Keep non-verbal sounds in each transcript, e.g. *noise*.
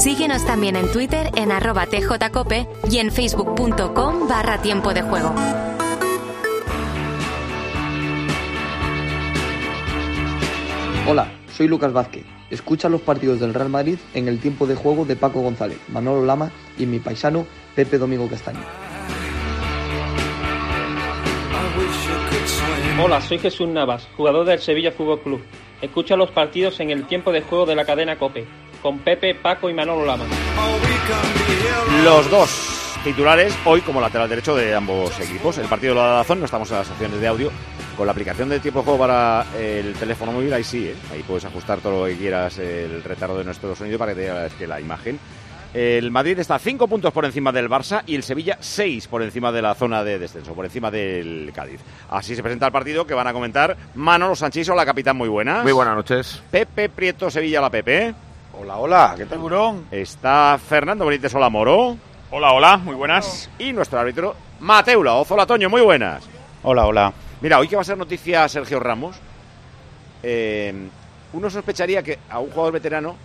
Síguenos también en Twitter en arroba tjcope y en facebook.com barra tiempo de juego. Hola, soy Lucas Vázquez. Escucha los partidos del Real Madrid en el tiempo de juego de Paco González, Manolo Lama y mi paisano Pepe Domingo Castaño. Hola, soy Jesús Navas, jugador del Sevilla Fútbol Club. Escucha los partidos en el tiempo de juego de la cadena Cope, con Pepe, Paco y Manolo Lama. Los dos titulares hoy como lateral derecho de ambos equipos. El partido de la Dazón, no estamos en las secciones de audio. Con la aplicación de tiempo de juego para el teléfono móvil, ahí sí, ¿eh? ahí puedes ajustar todo lo que quieras el retardo de nuestro sonido para que te diga que la imagen. El Madrid está 5 puntos por encima del Barça y el Sevilla 6 por encima de la zona de descenso, por encima del Cádiz. Así se presenta el partido que van a comentar Manolo Sanchís, la capitán, muy buena. Muy buenas noches. Pepe Prieto, Sevilla, la Pepe. Hola, hola, ¿qué tal? Tiburón. Está Fernando Benítez Hola Moro. Hola, hola, muy buenas. Y nuestro árbitro, Mateula Ozola Toño, muy buenas. Hola, hola. Mira, hoy que va a ser noticia Sergio Ramos, eh, uno sospecharía que a un jugador veterano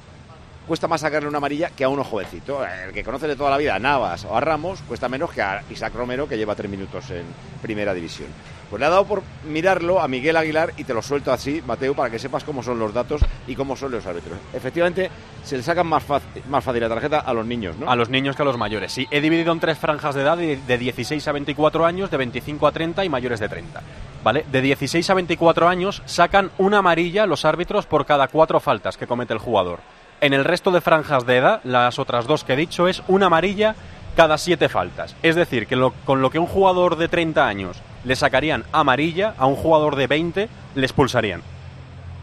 cuesta más sacarle una amarilla que a uno jovencito. El que conoce de toda la vida a Navas o a Ramos cuesta menos que a Isaac Romero, que lleva tres minutos en primera división. Pues le ha dado por mirarlo a Miguel Aguilar y te lo suelto así, Mateo, para que sepas cómo son los datos y cómo son los árbitros. Efectivamente, se le sacan más fácil, más fácil la tarjeta a los niños, ¿no? A los niños que a los mayores, sí. He dividido en tres franjas de edad de de 16 a 24 años, de 25 a 30 y mayores de 30. ¿Vale? De 16 a 24 años sacan una amarilla los árbitros por cada cuatro faltas que comete el jugador. En el resto de franjas de edad, las otras dos que he dicho es una amarilla cada siete faltas. Es decir, que con lo que un jugador de 30 años le sacarían amarilla, a un jugador de 20 le expulsarían.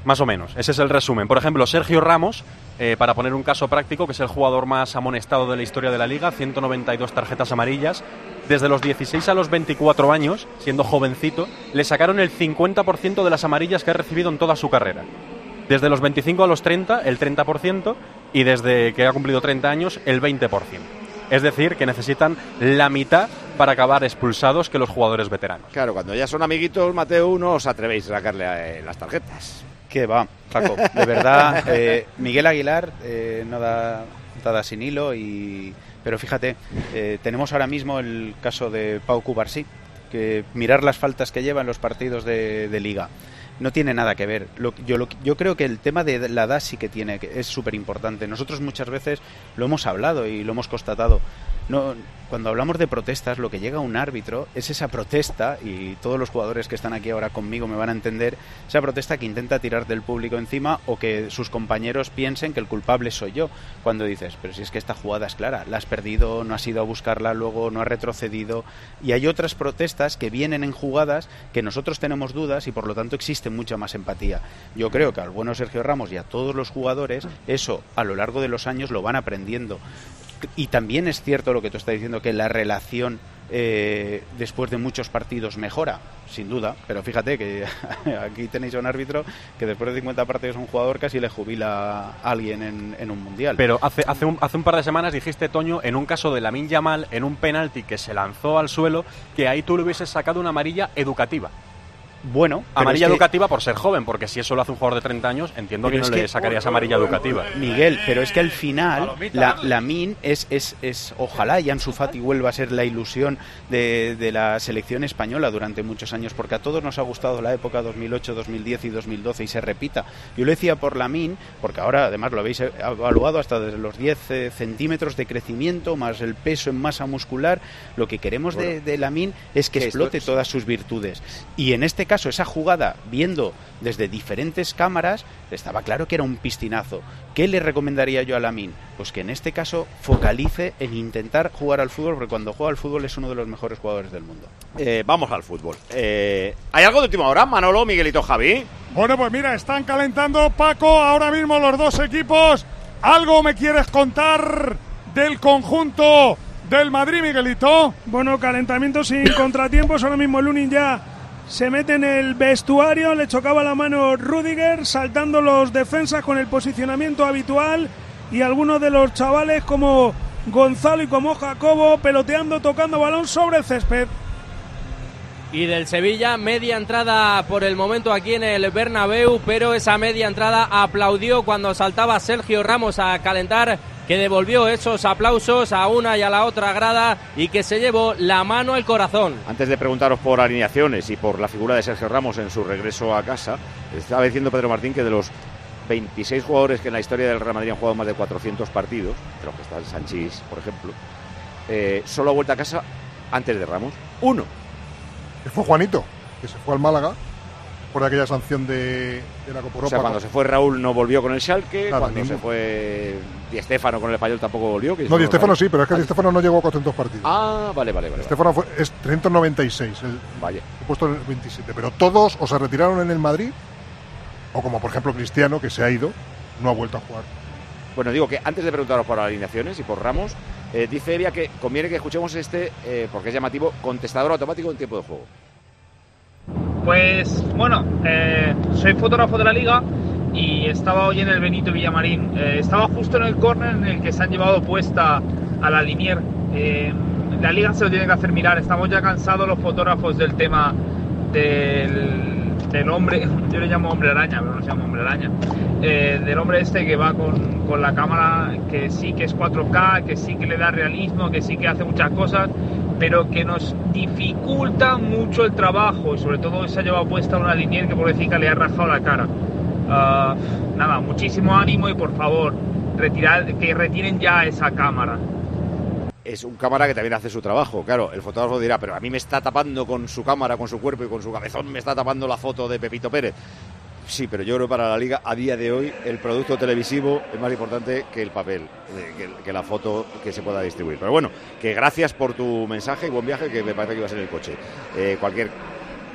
Más o menos, ese es el resumen. Por ejemplo, Sergio Ramos, eh, para poner un caso práctico, que es el jugador más amonestado de la historia de la liga, 192 tarjetas amarillas. Desde los 16 a los 24 años, siendo jovencito, le sacaron el 50% de las amarillas que ha recibido en toda su carrera. Desde los 25 a los 30, el 30%, y desde que ha cumplido 30 años, el 20%. Es decir, que necesitan la mitad para acabar expulsados que los jugadores veteranos. Claro, cuando ya son amiguitos, Mateo, no os atrevéis a sacarle eh, las tarjetas. ¿Qué va, Paco? De verdad, eh, Miguel Aguilar eh, no da, da sin hilo, y, pero fíjate, eh, tenemos ahora mismo el caso de Pau Cubarsí, que mirar las faltas que lleva en los partidos de, de liga. No tiene nada que ver. Lo- yo, lo- yo creo que el tema de la edad sí que tiene, es súper importante. Nosotros muchas veces lo hemos hablado y lo hemos constatado. No, cuando hablamos de protestas, lo que llega a un árbitro es esa protesta, y todos los jugadores que están aquí ahora conmigo me van a entender, esa protesta que intenta tirar del público encima o que sus compañeros piensen que el culpable soy yo. Cuando dices, pero si es que esta jugada es clara, la has perdido, no has ido a buscarla luego, no has retrocedido. Y hay otras protestas que vienen en jugadas que nosotros tenemos dudas y por lo tanto existe mucha más empatía. Yo creo que al bueno Sergio Ramos y a todos los jugadores, eso a lo largo de los años lo van aprendiendo. Y también es cierto lo que tú estás diciendo, que la relación eh, después de muchos partidos mejora, sin duda. Pero fíjate que *laughs* aquí tenéis a un árbitro que después de 50 partidos un jugador casi le jubila a alguien en, en un mundial. Pero hace, hace, un, hace un par de semanas dijiste, Toño, en un caso de Lamin Yamal, en un penalti que se lanzó al suelo, que ahí tú le hubieses sacado una amarilla educativa. Bueno, Amarilla es que- educativa por ser joven, porque si eso lo hace un jugador de 30 años, entiendo Pero que no es le que- sacarías amarilla educativa. Miguel, pero es que al final la, la Min es, es, es ojalá y Ansu Fati vuelva a ser la ilusión de, de la selección española durante muchos años, porque a todos nos ha gustado la época 2008, 2010 y 2012 y se repita. Yo lo decía por la Min, porque ahora además lo habéis evaluado hasta desde los 10 eh, centímetros de crecimiento más el peso en masa muscular. Lo que queremos de, de la Min es que Que explote es- todas sus virtudes. Y en este caso, esa jugada, viendo desde diferentes cámaras, estaba claro que era un piscinazo. ¿Qué le recomendaría yo a Lamin? Pues que en este caso focalice en intentar jugar al fútbol, porque cuando juega al fútbol es uno de los mejores jugadores del mundo. Eh, vamos al fútbol. Eh, ¿Hay algo de última hora, Manolo, Miguelito, Javi? Bueno, pues mira, están calentando Paco ahora mismo los dos equipos. ¿Algo me quieres contar del conjunto del Madrid, Miguelito. Bueno, calentamiento sin contratiempos. Ahora mismo Lunin ya se mete en el vestuario. Le chocaba la mano Rudiger, saltando los defensas con el posicionamiento habitual. Y algunos de los chavales como Gonzalo y como Jacobo peloteando, tocando balón sobre el césped. Y del Sevilla, media entrada por el momento aquí en el Bernabéu, pero esa media entrada aplaudió cuando saltaba Sergio Ramos a calentar, que devolvió esos aplausos a una y a la otra grada y que se llevó la mano al corazón. Antes de preguntaros por alineaciones y por la figura de Sergio Ramos en su regreso a casa, estaba diciendo Pedro Martín que de los 26 jugadores que en la historia del Real Madrid han jugado más de 400 partidos, de los que está el Sanchís, por ejemplo, eh, solo ha vuelto a casa antes de Ramos, uno. Que fue Juanito, que se fue al Málaga por aquella sanción de, de la Copa Europa. O sea, cuando se fue Raúl no volvió con el Schalke, Nada, cuando ningún- se fue Di Stéfano con el Español tampoco volvió. que No, Di Stéfano sí, pero es que Di Stéfano no llegó a 400 partidos. Ah, vale, vale, vale. Stéfano fue, es 396, el Vaya. puesto en el 27. Pero todos o se retiraron en el Madrid, o como por ejemplo Cristiano, que se ha ido, no ha vuelto a jugar. Bueno, digo que antes de preguntaros por alineaciones y por Ramos, eh, dice Evia que conviene que escuchemos este, eh, porque es llamativo, contestador automático en tiempo de juego. Pues bueno, eh, soy fotógrafo de la liga y estaba hoy en el Benito Villamarín. Eh, estaba justo en el córner en el que se han llevado puesta a la linier. Eh, la liga se lo tiene que hacer mirar. Estamos ya cansados los fotógrafos del tema del, del hombre, *laughs* yo le llamo hombre araña, pero no se llama hombre araña. Eh, del hombre este que va con, con la cámara que sí que es 4K, que sí que le da realismo, que sí que hace muchas cosas, pero que nos dificulta mucho el trabajo y sobre todo se ha llevado puesta una linier que pobrecita le ha rajado la cara. Ah, nada, muchísimo ánimo y por favor, retirar, que retiren ya esa cámara. Es un cámara que también hace su trabajo, claro. El fotógrafo dirá, pero a mí me está tapando con su cámara, con su cuerpo y con su cabezón, me está tapando la foto de Pepito Pérez. Sí, pero yo creo que para la liga, a día de hoy, el producto televisivo es más importante que el papel, eh, que, la foto que se pueda distribuir. Pero bueno, que gracias por tu mensaje y buen viaje, que me parece que ibas en el coche. Eh, cualquier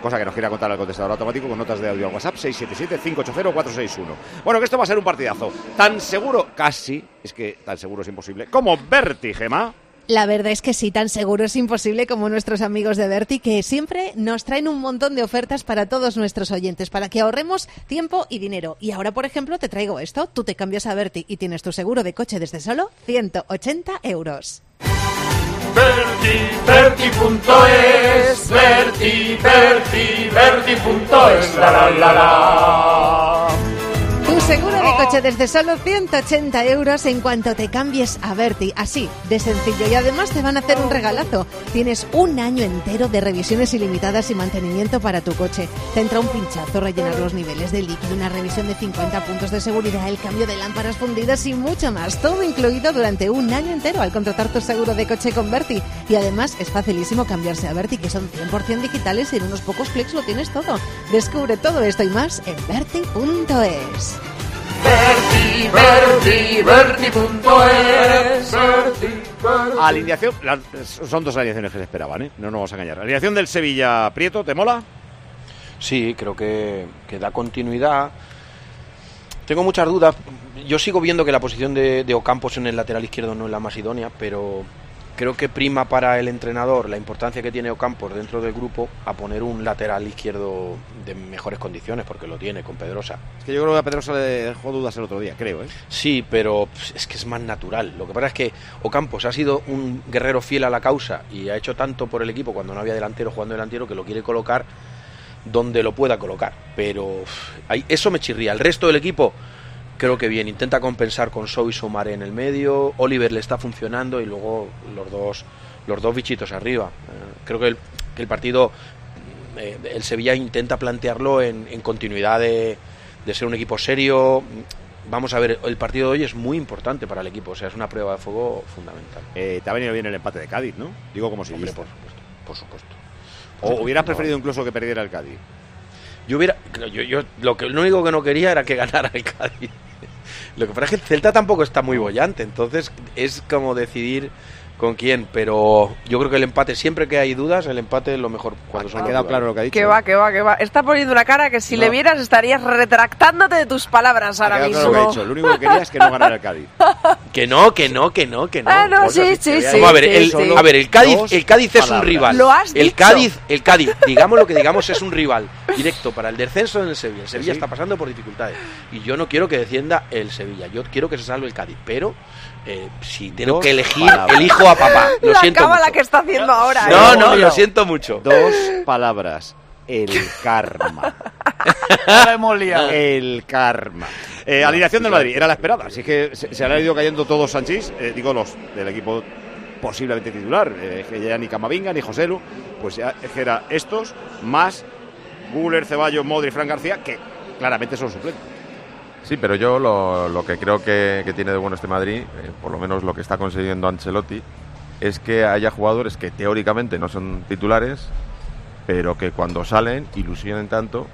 cosa que nos quiera contar al contestador automático con notas de audio al WhatsApp 677-580-461. Bueno, que esto va a ser un partidazo. Tan seguro, casi, es que tan seguro es imposible, como Berti, Gema. La verdad es que sí, tan seguro es imposible como nuestros amigos de Berti, que siempre nos traen un montón de ofertas para todos nuestros oyentes, para que ahorremos tiempo y dinero. Y ahora, por ejemplo, te traigo esto. Tú te cambias a Berti y tienes tu seguro de coche desde solo 180 euros. Berti.es, Berti, Berti, Berti.es, la la la la. Seguro de coche desde solo 180 euros en cuanto te cambies a Berti. Así, de sencillo. Y además te van a hacer un regalazo. Tienes un año entero de revisiones ilimitadas y mantenimiento para tu coche. Te entra un pinchazo, rellenar los niveles de líquido, una revisión de 50 puntos de seguridad, el cambio de lámparas fundidas y mucho más. Todo incluido durante un año entero al contratar tu seguro de coche con Berti. Y además es facilísimo cambiarse a Berti, que son 100% digitales y en unos pocos clics lo tienes todo. Descubre todo esto y más en berti.es. Berti, Berti, Berti.es, Berti, Berti. Alineación, son dos alineaciones que se esperaban, ¿eh? No nos vamos a engañar. Alineación del Sevilla Prieto, ¿te mola? Sí, creo que, que da continuidad. Tengo muchas dudas. Yo sigo viendo que la posición de, de Ocampos en el lateral izquierdo no es la más idónea, pero creo que prima para el entrenador la importancia que tiene Ocampos dentro del grupo a poner un lateral izquierdo de mejores condiciones, porque lo tiene con Pedrosa. Es que yo creo que a Pedrosa le dejó dudas el otro día, creo, ¿eh? Sí, pero pues, es que es más natural. Lo que pasa es que Ocampos ha sido un guerrero fiel a la causa y ha hecho tanto por el equipo cuando no había delantero jugando delantero que lo quiere colocar donde lo pueda colocar. Pero eso me chirría. El resto del equipo creo que bien. Intenta compensar con Sou y Somaré en el medio. Oliver le está funcionando y luego los dos, los dos bichitos arriba. Eh, creo que el, que el partido, eh, el Sevilla intenta plantearlo en, en continuidad de, de ser un equipo serio. Vamos a ver, el partido de hoy es muy importante para el equipo, o sea, es una prueba de fuego fundamental. Eh, te ha venido bien el empate de Cádiz, ¿no? Digo como si Hombre, por supuesto, por supuesto. O hubieras preferido incluso que perdiera el Cádiz. Yo hubiera, lo que lo único que no quería era que ganara el Cádiz. Lo que pasa es que el Celta tampoco está muy bollante, entonces es como decidir con quién, pero yo creo que el empate, siempre que hay dudas, el empate es lo mejor cuando son Ha quedado claro lo que ha dicho. Que va, que va, que va. Está poniendo una cara que si No. le vieras estarías retractándote de tus palabras Ha ahora mismo. claro lo que ha dicho. Lo único que quería es que no ganara el Cádiz. *laughs* Que no, que no, que no, que no. Ah, no, sí, sí, sí, a ver, sí, el, sí. a ver, el Cádiz, el Cádiz es un rival. Lo has el dicho. Cádiz, el Cádiz, digamos lo que digamos, es un rival directo para el descenso en el Sevilla. El Sevilla Sí. está pasando por dificultades y yo no quiero que descienda el Sevilla. Yo quiero que se salve el Cádiz, pero eh, si tengo Dos que elegir, palabras. elijo a papá. *laughs* Lo la siento mucho. que está haciendo ahora. No, ¿eh? no, lo siento mucho. Dos *laughs* palabras. El karma. *laughs* Ahora hemos liado. El karma. Eh, alineación del Madrid, era la esperada. Así que se, se han ido cayendo todos Sanchís, eh, digo los del equipo posiblemente titular. eh, que ya ni Camavinga ni Joselu, pues ya era estos, más Guller, Ceballos, Modri, Fran García, que claramente son suplentes. Sí, pero yo lo, lo que creo que, que tiene de bueno este Madrid, eh, por lo menos lo que está consiguiendo Ancelotti, es que haya jugadores que teóricamente no son titulares, pero que cuando salen ilusionen tanto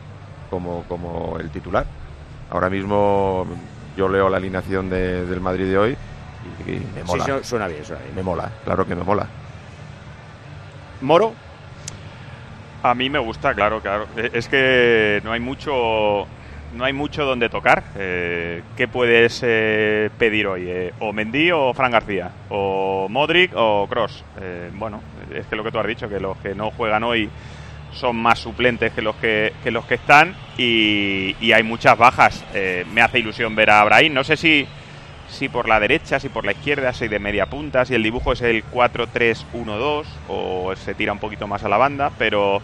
como, como el titular. Ahora mismo yo leo la alineación de- del Madrid de hoy y, y me Sí, mola. su- suena bien, suena bien. Me mola, claro que me mola. Moro, A mí me gusta, claro, claro. Eh, Es que no hay mucho, no hay mucho donde tocar. Eh, ¿Qué puedes eh, pedir hoy? Eh, o Mendy o Fran García, o Modric o Cross. bueno, es que lo que tú has dicho, que los que no juegan hoy son más suplentes que los que, los que están y, y hay muchas bajas. Eh, me hace ilusión ver a Brahim. No sé si si por la derecha, si por la izquierda, si de media punta, si el dibujo es el 4-3-1-2 o se tira un poquito más a la banda, pero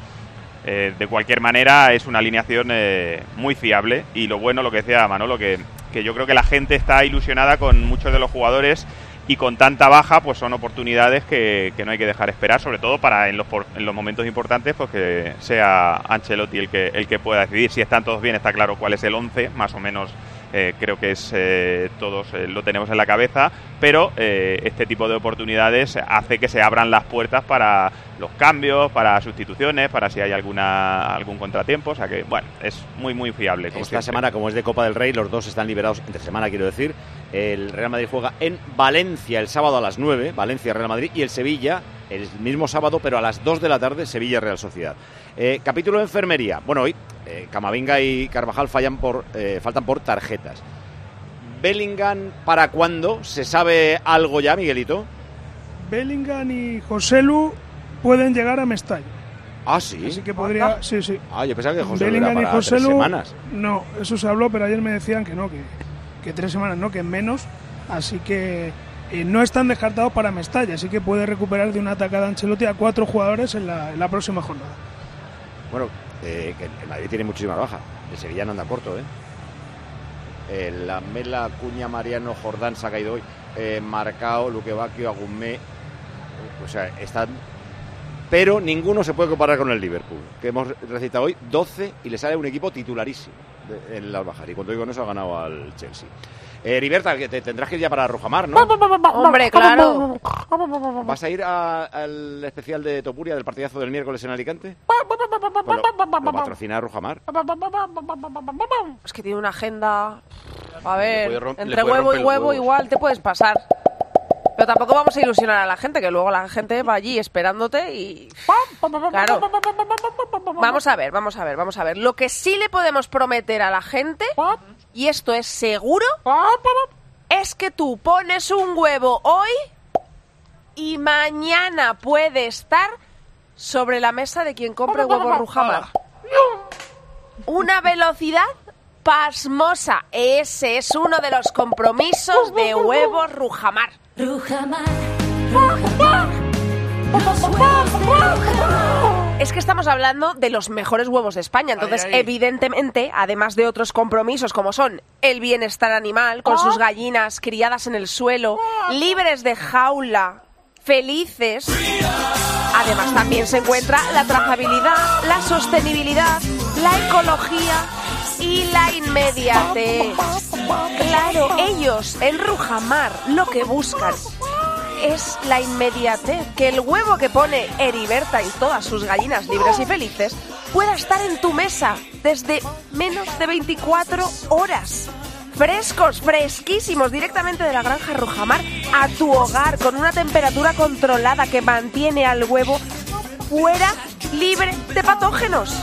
eh, de cualquier manera es una alineación eh, muy fiable y lo bueno, lo que decía Manolo, que, que yo creo que la gente está ilusionada con muchos de los jugadores y con tanta baja pues son oportunidades que, que no hay que dejar esperar, sobre todo para en los, en los momentos importantes pues que sea Ancelotti el que, el que pueda decidir. Si están todos bien, está claro cuál es el 11, más o menos eh, creo que es eh, todos eh, lo tenemos en la cabeza, pero eh, este tipo de oportunidades hace que se abran las puertas para los cambios, para sustituciones, para si hay alguna algún contratiempo, o sea que bueno, es muy muy fiable. Como Esta siempre. semana, como es de Copa del Rey, los dos están liberados entre semana, quiero decir. El Real Madrid juega en Valencia el sábado a las 9, Valencia Real Madrid, y el Sevilla el mismo sábado, pero a las 2 de la tarde, Sevilla Real Sociedad. Capítulo de enfermería. Bueno, hoy eh, Camavinga y Carvajal fallan por, eh, faltan por tarjetas. Bellingham, ¿para cuándo? ¿Se sabe algo ya, Miguelito? Bellingham y Joselu pueden llegar a Mestalla. Ah, sí. Así que podría. Sí, sí. Ah, yo pensaba que José era Bellingham y para tres Joselu. semanas. No, eso se habló, pero ayer me decían que no, que, que tres semanas no, que menos. Así que eh, no están descartados para Mestalla. Así que puede recuperar de una atacada Ancelotti a cuatro jugadores en la, en la próxima jornada. Bueno, eh, que el Madrid tiene muchísima baja. El Sevilla no anda corto, ¿eh? Eh, la Mela, Cuña, Mariano, Jordán se ha caído hoy. Eh, Marcao, Luque Bacchio, Agumé. O sea, están. Pero ninguno se puede comparar con el Liverpool, que hemos recitado hoy 12 y le sale un equipo titularísimo en las bajas. Y cuando digo eso, ha ganado al Chelsea. Eh, Heriberta, que te tendrás que ir ya para Rojamar, ¿no? Hombre, claro. ¿Vas a ir al especial de Topuria del partidazo del miércoles en Alicante? Pues lo, lo patrocina Rojamar. Es que tiene una agenda. A ver, entre huevo y huevo igual te puedes pasar. Pero tampoco vamos a ilusionar a la gente, que luego la gente va allí esperándote y... Claro. Vamos a ver, vamos a ver, vamos a ver. Lo que sí le podemos prometer a la gente, y esto es seguro, es que tú pones un huevo hoy y mañana puede estar sobre la mesa de quien compre huevos Rujamar. Una velocidad pasmosa. Ese es uno de los compromisos de huevos Rujamar. *laughs* Es que estamos hablando de los mejores huevos de España, entonces Ay, ay. evidentemente, además de otros compromisos como son el bienestar animal, con Ah. sus gallinas criadas en el suelo, libres de jaula, felices, además también se encuentra la trazabilidad, la sostenibilidad, la ecología y la inmediatez. Claro, ellos en Rujamar lo que buscan es la inmediatez, que el huevo que pone Heriberta y todas sus gallinas libres y felices pueda estar en tu mesa desde menos de 24 horas. Frescos, fresquísimos, directamente de la granja Rujamar, a tu hogar con una temperatura controlada que mantiene al huevo fuera libre de patógenos.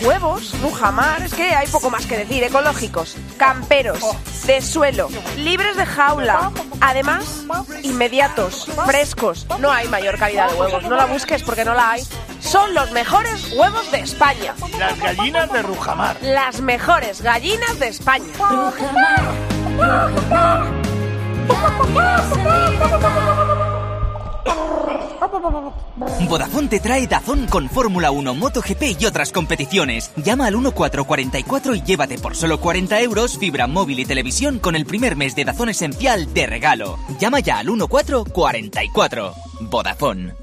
Huevos, Rujamar, es que hay poco más que decir, ecológicos, camperos, de suelo, libres de jaula, además, inmediatos, frescos. No hay mayor calidad de huevos, no la busques porque no la hay. Son los mejores huevos de España. Las gallinas de Rujamar. Las mejores gallinas de España. Vodafone te trae Dazón con Fórmula 1, MotoGP y otras competiciones. Llama al 1444 y llévate por solo 40 euros fibra móvil y televisión con el primer mes de Dazón esencial de regalo. Llama ya al 1444. Vodafone.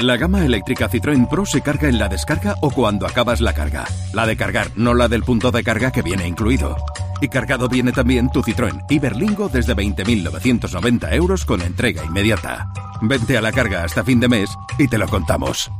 La gama eléctrica Citroën Pro se carga en la descarga o cuando acabas la carga. La de cargar, no la del punto de carga que viene incluido. Y cargado viene también tu Citroën Iberlingo desde 20.990 euros con entrega inmediata. Vente a la carga hasta fin de mes y te lo contamos.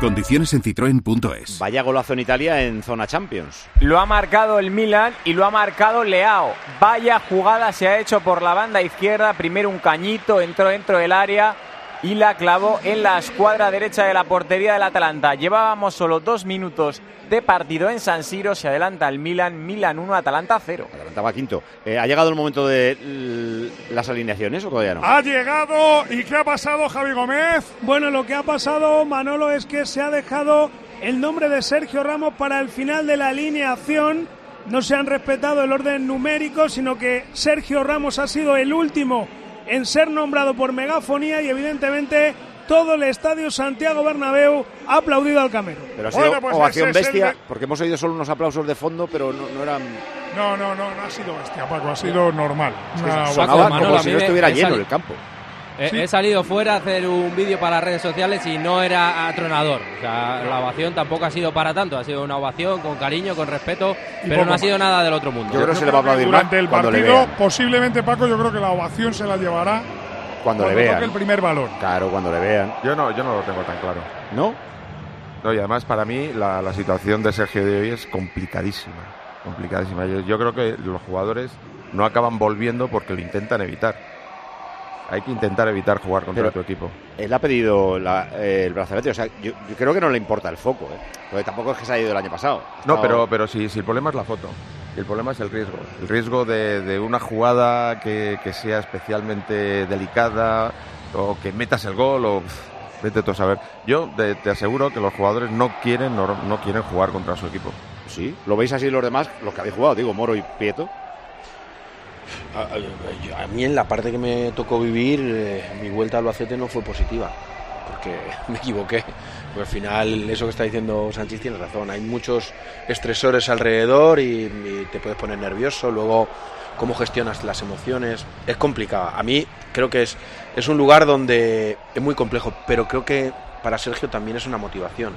Condiciones en citroen.es. Vaya golazo en Italia en zona Champions. Lo ha marcado el Milan y lo ha marcado Leao. Vaya jugada se ha hecho por la banda izquierda. Primero un cañito, entró dentro del área y la clavó en la escuadra derecha de la portería del Atalanta. Llevábamos solo dos minutos de partido en San Siro. Se adelanta el Milan, Milan 1, Atalanta 0. Atalanta va quinto. Eh, ¿Ha llegado el momento de las alineaciones o todavía no? Ha llegado y ¿qué ha pasado, Javi Gómez? Bueno, lo que ha pasado, Manolo, es que se ha dejado el nombre de Sergio Ramos para el final de la alineación. No se han respetado el orden numérico, sino que Sergio Ramos ha sido el último en ser nombrado por megafonía y evidentemente todo el estadio Santiago Bernabéu ha aplaudido al Camero. Pero ha sido Bueno, pues ovación el bestia, porque hemos oído solo unos aplausos de fondo, pero no, no eran... No, no, no, no ha sido bestia, Paco, ha sido normal. Es que Una sonaba como Manolo, si no estuviera lleno el campo. He, he salido fuera a hacer un vídeo para las redes sociales y no era atronador. O sea, la ovación tampoco ha sido para tanto. Ha sido una ovación con cariño, con respeto, Y pero no ha sido más. nada del otro mundo. Yo creo que se le va a aplaudir más Durante el cuando le partido, posiblemente, Paco, yo creo que la ovación se la llevará Cuando, le toque vean. el primer balón. Claro, cuando le vean. Yo no, yo no lo tengo tan claro. ¿No? No, y además para mí la, la situación de Sergio de hoy es complicadísima. Complicadísima. Yo, yo creo que los jugadores no acaban volviendo porque lo intentan evitar. Hay que intentar evitar jugar contra Pero- tu equipo. Él ha pedido la- eh, el brazalete, o sea, yo, yo creo que no le importa el foco, ¿eh? Porque tampoco es que se ha ido el año pasado. No, pero, pero si, si el problema es la foto. El problema es el riesgo. El riesgo de, de una jugada que, que sea especialmente delicada o que metas el gol o vete tú a saber. Yo te, te aseguro que los jugadores no quieren no, no quieren jugar contra su equipo. Sí, ¿lo veis así los demás? Los que habéis jugado, digo, Moro y Prieto. A, a- a mí en la parte que me tocó vivir, eh, mi vuelta al Albacete no fue positiva, porque *laughs* me equivoqué. Porque al final, eso que está diciendo Sánchez tiene razón. Hay muchos estresores alrededor y, y te puedes poner nervioso. Luego, cómo gestionas las emociones. Es complicado. A mí creo que es, es un lugar donde es muy complejo, pero creo que para Sergio también es una motivación.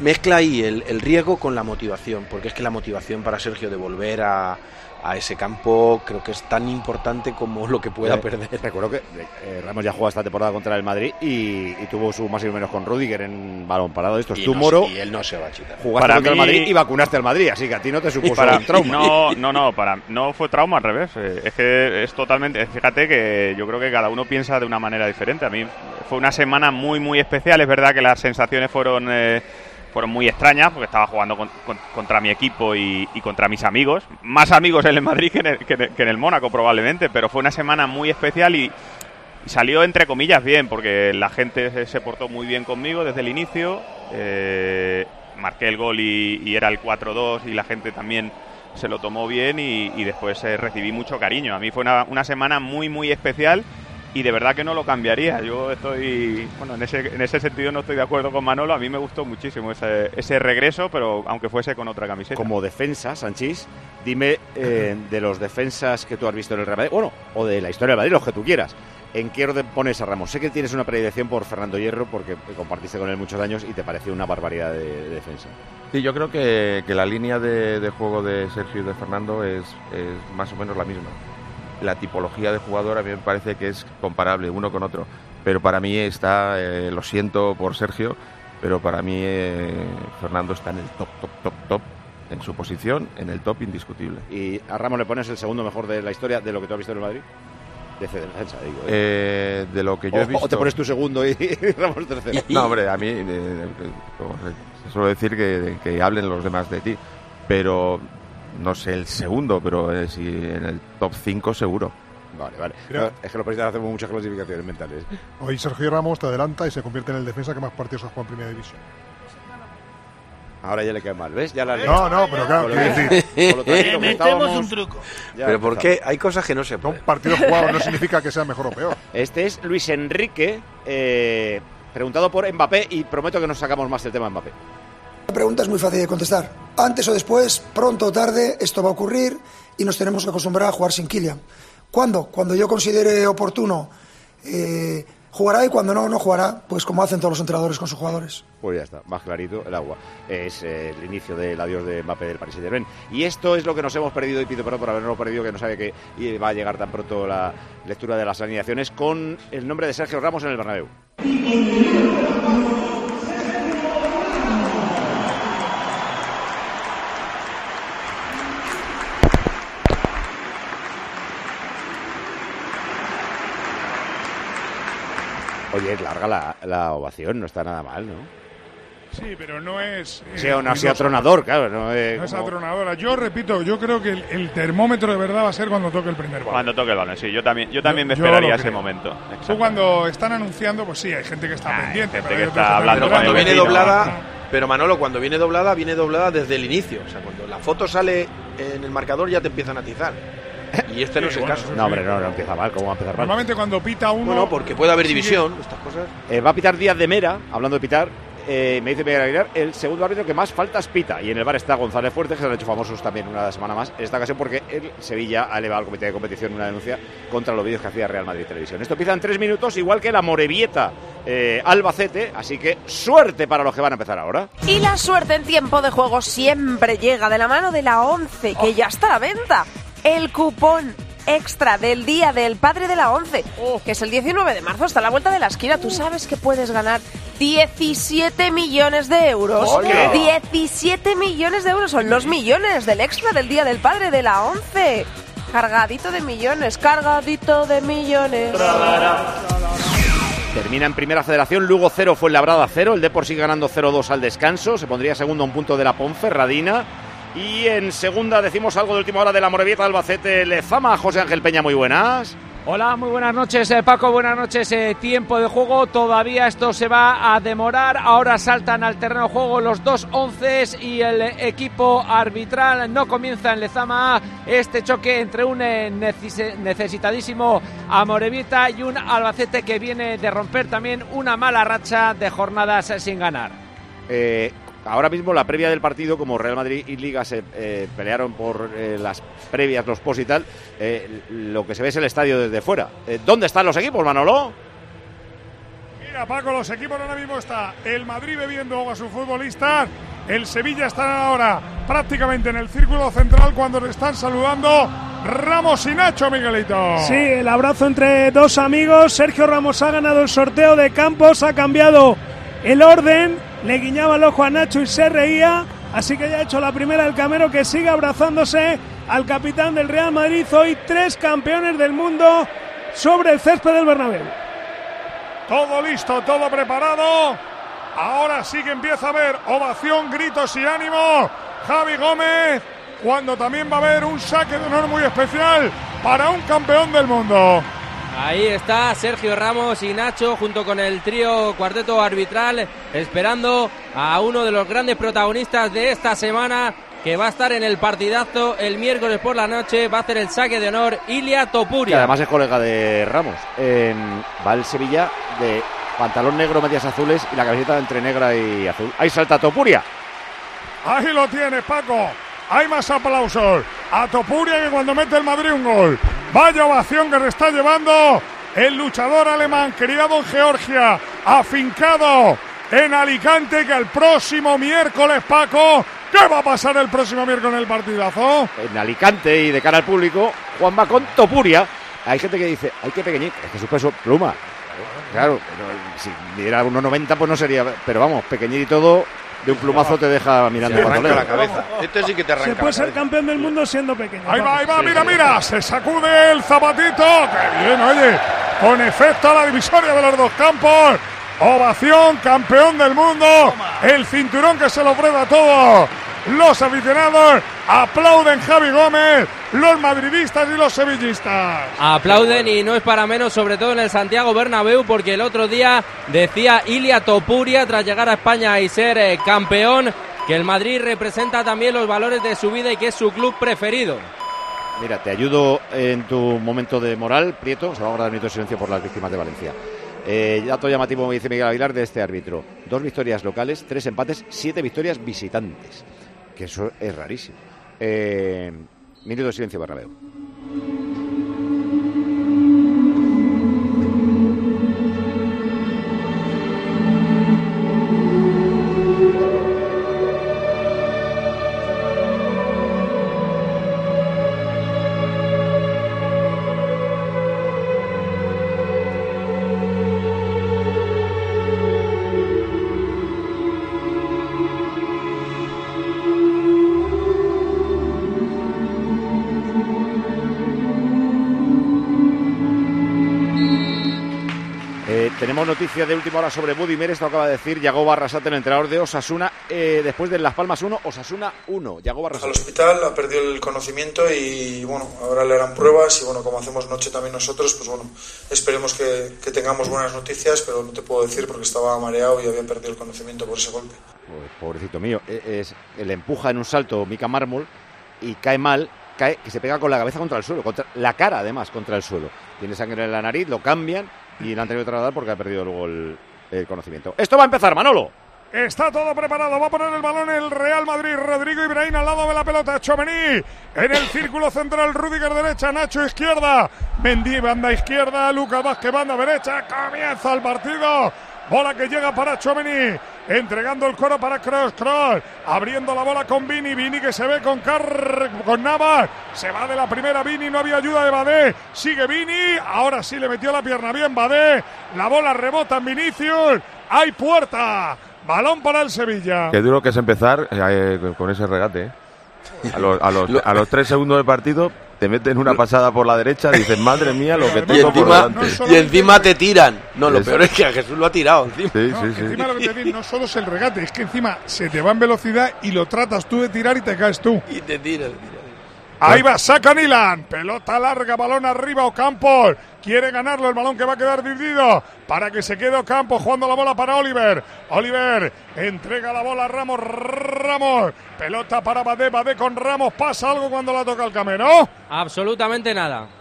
Mezcla ahí el, el riesgo con la motivación, porque es que la motivación para Sergio de volver a, a ese campo creo que es tan importante como lo que pueda Eh, perder. Recuerdo que eh, Ramos ya jugó esta temporada contra el Madrid y, y tuvo su más y menos con Rudiger en balón parado. Esto es Y tú, no Moro. y él no se va a chitar. Jugaste Para contra mí- el Madrid y vacunaste al Madrid, así que a ti no te supuso Para- un trauma. No, no, no, para, no fue trauma al revés. Eh, Es que es totalmente. Fíjate que yo creo que cada uno piensa de una manera diferente. A mí fue una semana muy, muy especial. Es verdad que las sensaciones fueron. eh, fueron muy extrañas porque estaba jugando con- con- contra mi equipo y, y contra mis amigos. Más amigos en el Madrid que en el, que que en el Mónaco probablemente, pero fue una semana muy especial y, y salió entre comillas bien porque la gente se, se portó muy bien conmigo desde el inicio. eh, marqué el gol y, y era el 4-2 y la gente también se lo tomó bien y después eh, recibí mucho cariño. A mí fue una, una semana muy, muy especial y de verdad que no lo cambiaría. Yo estoy, bueno, en ese, en ese sentido no estoy de acuerdo con Manolo. A mí me gustó muchísimo ese, ese regreso, pero aunque fuese con otra camiseta. Como defensa, Sanchís, dime eh, de los defensas que tú has visto en el Real Madrid, bueno, o de la historia del Madrid, los que tú quieras. ¿En qué orden pones a Ramos? Sé que tienes una predilección por Fernando Hierro porque compartiste con él muchos años y te pareció una barbaridad de, de defensa. Sí, yo creo que, que la línea de, de juego de Sergio y de Fernando es, es más o menos la misma. La tipología de jugador a mí me parece que es comparable uno con otro. Pero para mí está, eh, lo siento por Sergio, pero para mí eh, Fernando está en el top, top, top, top en su posición en el top indiscutible. ¿Y a Ramos le pones el segundo mejor de la historia de lo que tú has visto en el Madrid? De defensa, digo. ¿eh? Eh, de lo que yo o, he visto. o te pones tu segundo y, *laughs* Ramos tercero. No, hombre, a mí eh, como se suele decir que, que hablen los demás de ti, pero no sé el segundo, pero eh, si en el top 5 seguro. Vale, vale. Mira. No, es que los periodistas hacemos muchas clasificaciones mentales. Hoy Sergio Ramos te adelanta y se convierte en el defensa que más partidos ha jugado en Primera División. Ahora ya le cae mal, ¿ves? Ya la No, no, pero claro, quiero decir- *laughs* Metemos un truco. ya Pero ¿por qué? Hay cosas que no se pueden. Partidos jugados no *laughs* significa que sea mejor o peor. Este es Luis Enrique, eh, preguntado por Mbappé, y prometo que nos sacamos más del tema de Mbappé. La pregunta es muy fácil de contestar. Antes o después, pronto o tarde, esto va a ocurrir y nos tenemos que acostumbrar a jugar sin Kylian. ¿Cuándo? Cuando yo considere oportuno, eh, jugará y cuando no, no jugará, pues como hacen todos los entrenadores con sus jugadores. Pues ya está, más clarito el agua. Es eh, el inicio del adiós de Mbappé del Paris Saint-Germain. Y esto es lo que nos hemos perdido, y pido perdón por habernos perdido, que no sabe que va a llegar tan pronto la lectura de las alineaciones, con el nombre de Sergio Ramos en el Bernabéu. Oye, es larga la, la ovación, no está nada mal, ¿no? Sí, pero no es. eh, no ruidosa. atronador, claro. No, es No es como- atronadora. Yo repito, yo creo que el, el termómetro de verdad va a ser cuando toque el primer balón. Cuando toque el balón, sí. Yo también, yo también me Yo esperaría lo ese momento. Tú cuando están anunciando, pues sí, hay gente que está pendiente. gente pero que está hablando Pero cuando viene doblada, pero Manolo, cuando viene doblada, viene doblada desde el inicio. O sea, cuando la foto sale en el marcador ya te empiempian a atizar. Y este no Sí, es el bueno, caso. No, hombre, no, no empieza mal. ¿Cómo va a empezar mal? Normalmente cuando pita uno. Bueno, porque puede haber sigue- división, estas cosas. Eh, va a pitar Díaz de Mera, hablando de pitar. eh, me dice Miguel Aguilar, el segundo árbitro que más faltas pita. Y en el bar está González Fuertes, que se han hecho famosos también una semana más. En esta ocasión porque el Sevilla ha elevado al comité de competición una denuncia contra los vídeos que hacía Real Madrid Televisión. Esto empieza en tres minutos, igual que la Morevieta eh, Albacete. Así que suerte para los que van a empezar ahora. Y la suerte en tiempo de juego siempre llega de la mano de la 11, que ya está a la venta. El cupón extra del Día del Padre de la 11, que es el 19 de marzo, está a la vuelta de la esquina. Tú sabes que puedes ganar 17 millones de euros. ¡Hola! 17 millones de euros son los millones del extra del Día del Padre de la 11. Cargadito de millones, cargadito de millones. Termina en primera federación, Lugo 0, fue Labrada 0, el Depor sigue ganando 0-2 al descanso, se pondría segundo a un punto de la Ponferradina. Y en segunda decimos algo de última hora de la Morevieta Albacete Lezama, José Ángel Peña, muy buenas. Hola, muy buenas noches eh, Paco, buenas noches. eh, tiempo de juego, todavía esto se va a demorar. Ahora saltan al terreno de juego los dos onces y el equipo arbitral no comienza en Lezama este choque entre un eh, neces- necesitadísimo Amorebieta y un Albacete que viene de romper también una mala racha de jornadas sin ganar. Ahora mismo la previa del partido, como Real Madrid y Liga se eh, pelearon por eh, las previas, los post y tal, eh, lo que se ve es el estadio desde fuera. Eh, ¿Dónde están los equipos, Manolo? Mira, Paco, los equipos ahora mismo está el Madrid bebiendo agua a sus futbolistas. El Sevilla está ahora prácticamente en el círculo central cuando le están saludando Ramos y Nacho, Miguelito. Sí, el abrazo entre dos amigos. Sergio Ramos ha ganado el sorteo de Campos, ha cambiado el orden, le guiñaba el ojo a Nacho y se reía. Así que ya ha hecho la primera el Camero que sigue abrazándose al capitán del Real Madrid. Hoy tres campeones del mundo sobre el césped del Bernabéu. Todo listo, todo preparado. Ahora sí que empieza a haber ovación, gritos y ánimo. Javi Gómez, cuando también va a haber un saque de honor muy especial para un campeón del mundo. Ahí está Sergio Ramos y Nacho junto con el trío cuarteto arbitral esperando a uno de los grandes protagonistas de esta semana que va a estar en el partidazo el miércoles por la noche, va a hacer el saque de honor Ilia Que Topuria. además es colega de Ramos. En- va el Sevilla de pantalón negro, medias azules y la camiseta entre negra y azul. Ahí salta Topuria. Ahí lo tienes, Paco. Hay más aplausos. A Topuria que cuando mete el Madrid un gol. Vaya ovación que le está llevando el luchador alemán criado en Georgia, afincado en Alicante, que el próximo miércoles, Paco, ¿qué va a pasar el próximo miércoles en el partidazo? En Alicante y de cara al público, Juan va con Topuria. Hay gente que dice, ay, qué pequeñito, es que su peso pluma. Claro, pero si midiera 1,90 pues no sería, pero vamos, pequeñito y todo, de un plumazo te deja mirando Se bandolero. la cabeza. Este sí que te Se arranca puede la ser campeón del mundo siendo pequeño. Ahí va, ahí va, mira, mira, se sacude el zapatito. Qué bien, oye, con efecto a la divisoria de los dos campos. Ovación, campeón del mundo. El cinturón que se lo prueba a todos. Los aficionados aplauden Javi Gómez, los madridistas y los sevillistas. Aplauden y no es para menos, sobre todo en el Santiago Bernabéu, porque el otro día decía Ilia Topuria, tras llegar a España y ser eh, campeón, que el Madrid representa también los valores de su vida y que es su club preferido. Mira, te ayudo en tu momento de moral, Prieto. Se va a guardar un minuto de silencio por las víctimas de Valencia. Eh, dato llamativo, me dice Miguel Aguilar, de este árbitro. Dos victorias locales, tres empates, siete victorias visitantes. Que eso es rarísimo. Eh, minuto de silencio, Bernabéu. Noticia de última hora sobre Budimir. Esto acaba de decir Yago Barrasate, el entrenador de Osasuna. eh, después de Las Palmas 1, Osasuna 1. Yago al Barrasate. hospital, ha perdido el conocimiento y bueno, ahora le harán pruebas y bueno, como hacemos noche también nosotros, pues bueno, esperemos que, que tengamos buenas noticias, pero no te puedo decir porque estaba mareado y había perdido el conocimiento por ese golpe. Pues, pobrecito mío. eh, Es, le empuja en un salto Mica Mármol y cae mal. Cae, que se pega con la cabeza contra el suelo, contra la cara además contra el suelo. Tiene sangre en la nariz, lo cambian y le han tenido que trasladar porque ha perdido luego el, el conocimiento. Esto va a empezar, Manolo. Está todo preparado. Va a poner el balón el Real Madrid. Rodrigo Ibrahim al lado de la pelota. Chomení en el círculo central. Rudiger derecha. Nacho izquierda. Mendy banda izquierda. Lucas Vázquez banda derecha. Comienza el partido. Bola que llega para Chomení. Entregando el coro para Cross. Cross. Abriendo la bola con Vini. Vini que se ve con Car con Navas. Se va de la primera Vini. No había ayuda de Badé. Sigue Vini. Ahora sí le metió la pierna bien Badé. La bola rebota en Vinicius. Hay puerta. Balón para el Sevilla. Qué duro que es empezar eh, con- con ese regate. ¿eh? A los, a, los, a los tres segundos de partido te meten una pasada por la derecha, dices, madre mía, lo que Y tengo por delante. y encima te tiran. No, lo peor es que a Jesús lo ha tirado encima. Sí, No, sí, sí. encima lo que te digo, no solo es el regate, es que encima se te va en velocidad y lo tratas tú de tirar y te caes tú. Y te tiran. Ahí va, saca Nilan. Pelota larga, balón arriba Ocampos. Quiere ganarlo, el balón que va a quedar dividido para que se quede Ocampos jugando la bola para Oliver. Oliver entrega la bola a Ramos. Ramos. Pelota para Badé. Badé con Ramos. Pasa algo cuando la toca el camero. Absolutamente nada.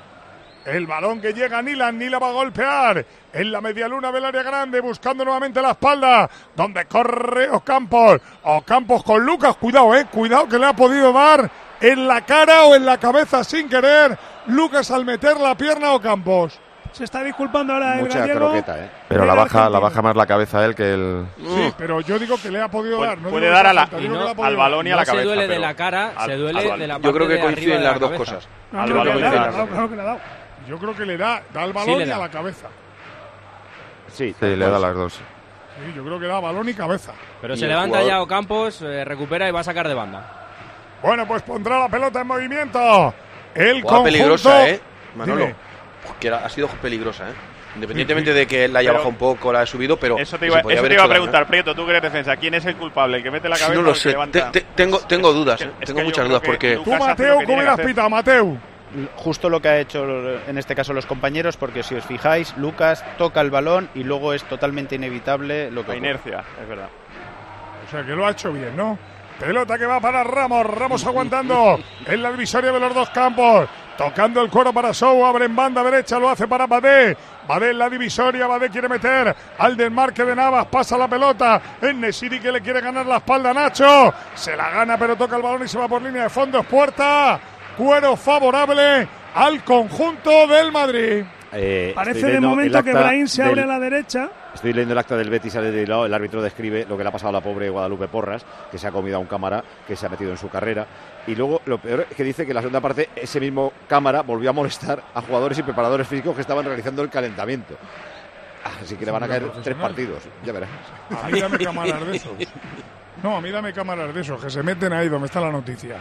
El balón que llega a Nilan, Nila va a golpear en la medialuna del área grande, buscando nuevamente la espalda, donde corre Ocampos. Ocampos con Lucas, cuidado, eh, cuidado que le ha podido dar en la cara o en la cabeza sin querer. Lucas al meter la pierna a Ocampos. Se está disculpando ahora el Mucha gallego. croqueta, ¿eh? Pero la baja, la baja más la cabeza él que el... Sí, pero yo digo que le ha podido dar. no puede dar a la- falta, no al balón y a la no se cabeza, duele de la cara, al- se al duele de la Yo creo que de coinciden las la dos cabeza. cosas. No, Al balón le ha y dado, la- Yo creo que le da, da Sí, balón y da. a la cabeza. Sí, Sí, le da las dos. Sí, yo creo que da balón y cabeza. Pero Y se el levanta jugador- ya Ocampos, eh, recupera y va a sacar de banda. Bueno, pues pondrá la pelota en movimiento. El Jugada conjunto... peligrosa, ¿eh? Manolo. Dime. Que era- ha sido peligrosa, ¿eh? Independientemente de que la haya Pero- bajado un poco, la ha subido, pero. Eso te se iba, podía eso haber te iba a hecho daño, preguntar, Prieto, tú que eres defensa, ¿quién es el culpable? ¿El que mete la ¿eh? cabeza No lo el sé. Te- te- tengo, tengo dudas, ¿eh? Es Tengo muchas dudas que porque. Tú, Mateo, ¿cómo hubieras pitado, Mateo? Justo lo que ha hecho en este caso los compañeros, porque si os fijáis, Lucas toca el balón y luego es totalmente inevitable lo que La ocurre. inercia, es verdad. O sea que lo ha hecho bien, ¿no? Pelota que va para Ramos, Ramos aguantando *laughs* en la divisoria de los dos campos, tocando el cuero para Sou, abre en banda derecha, lo hace para Badé, Badé en la divisoria, Badé quiere meter al desmarque de Navas, pasa la pelota, en Nesiri que le quiere ganar la espalda a Nacho, se la gana pero toca el balón y se va por línea de fondo, es puerta, cuero favorable al conjunto del Madrid. Eh, Parece de momento que Brahim se abre del- a la derecha. Estoy leyendo el acta del Betis sale de lado, el árbitro describe lo que le ha pasado a la pobre Guadalupe Porras, que se ha comido a un cámara, que se ha metido en su carrera. Y luego lo peor es que dice que en la segunda parte ese mismo cámara volvió a molestar a jugadores y preparadores físicos que estaban realizando el calentamiento. Así que le van a caer tres partidos, ya verás. Ahí dame cámaras de esos. No, a mí dame cámaras de esos, que se meten ahí donde está la noticia.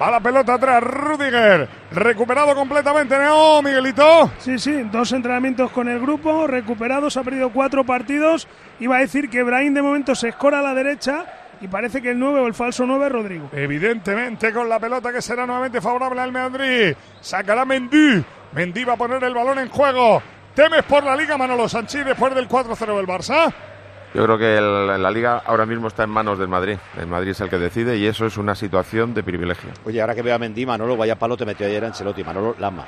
Va la pelota atrás, Rudiger. Recuperado completamente, ¿no, Miguelito? Sí, sí, dos entrenamientos con el grupo, recuperados, ha perdido cuatro partidos. Iba a decir que Brahim de momento se escora a la derecha y parece que el 9 o el falso 9 es Rodrigo. Evidentemente con la pelota que será nuevamente favorable al Madrid. Sacará Mendy. Mendy va a poner el balón en juego. ¿Temes por la Liga Manolo Sanchi después del 4-0 del Barça? Yo creo que el- la liga ahora mismo está en manos del Madrid. El Madrid es el que decide y eso es una situación de privilegio. Oye, ahora que veo a Mendy, Manolo, vaya palo te metió ayer Ancelotti. Manolo Lama.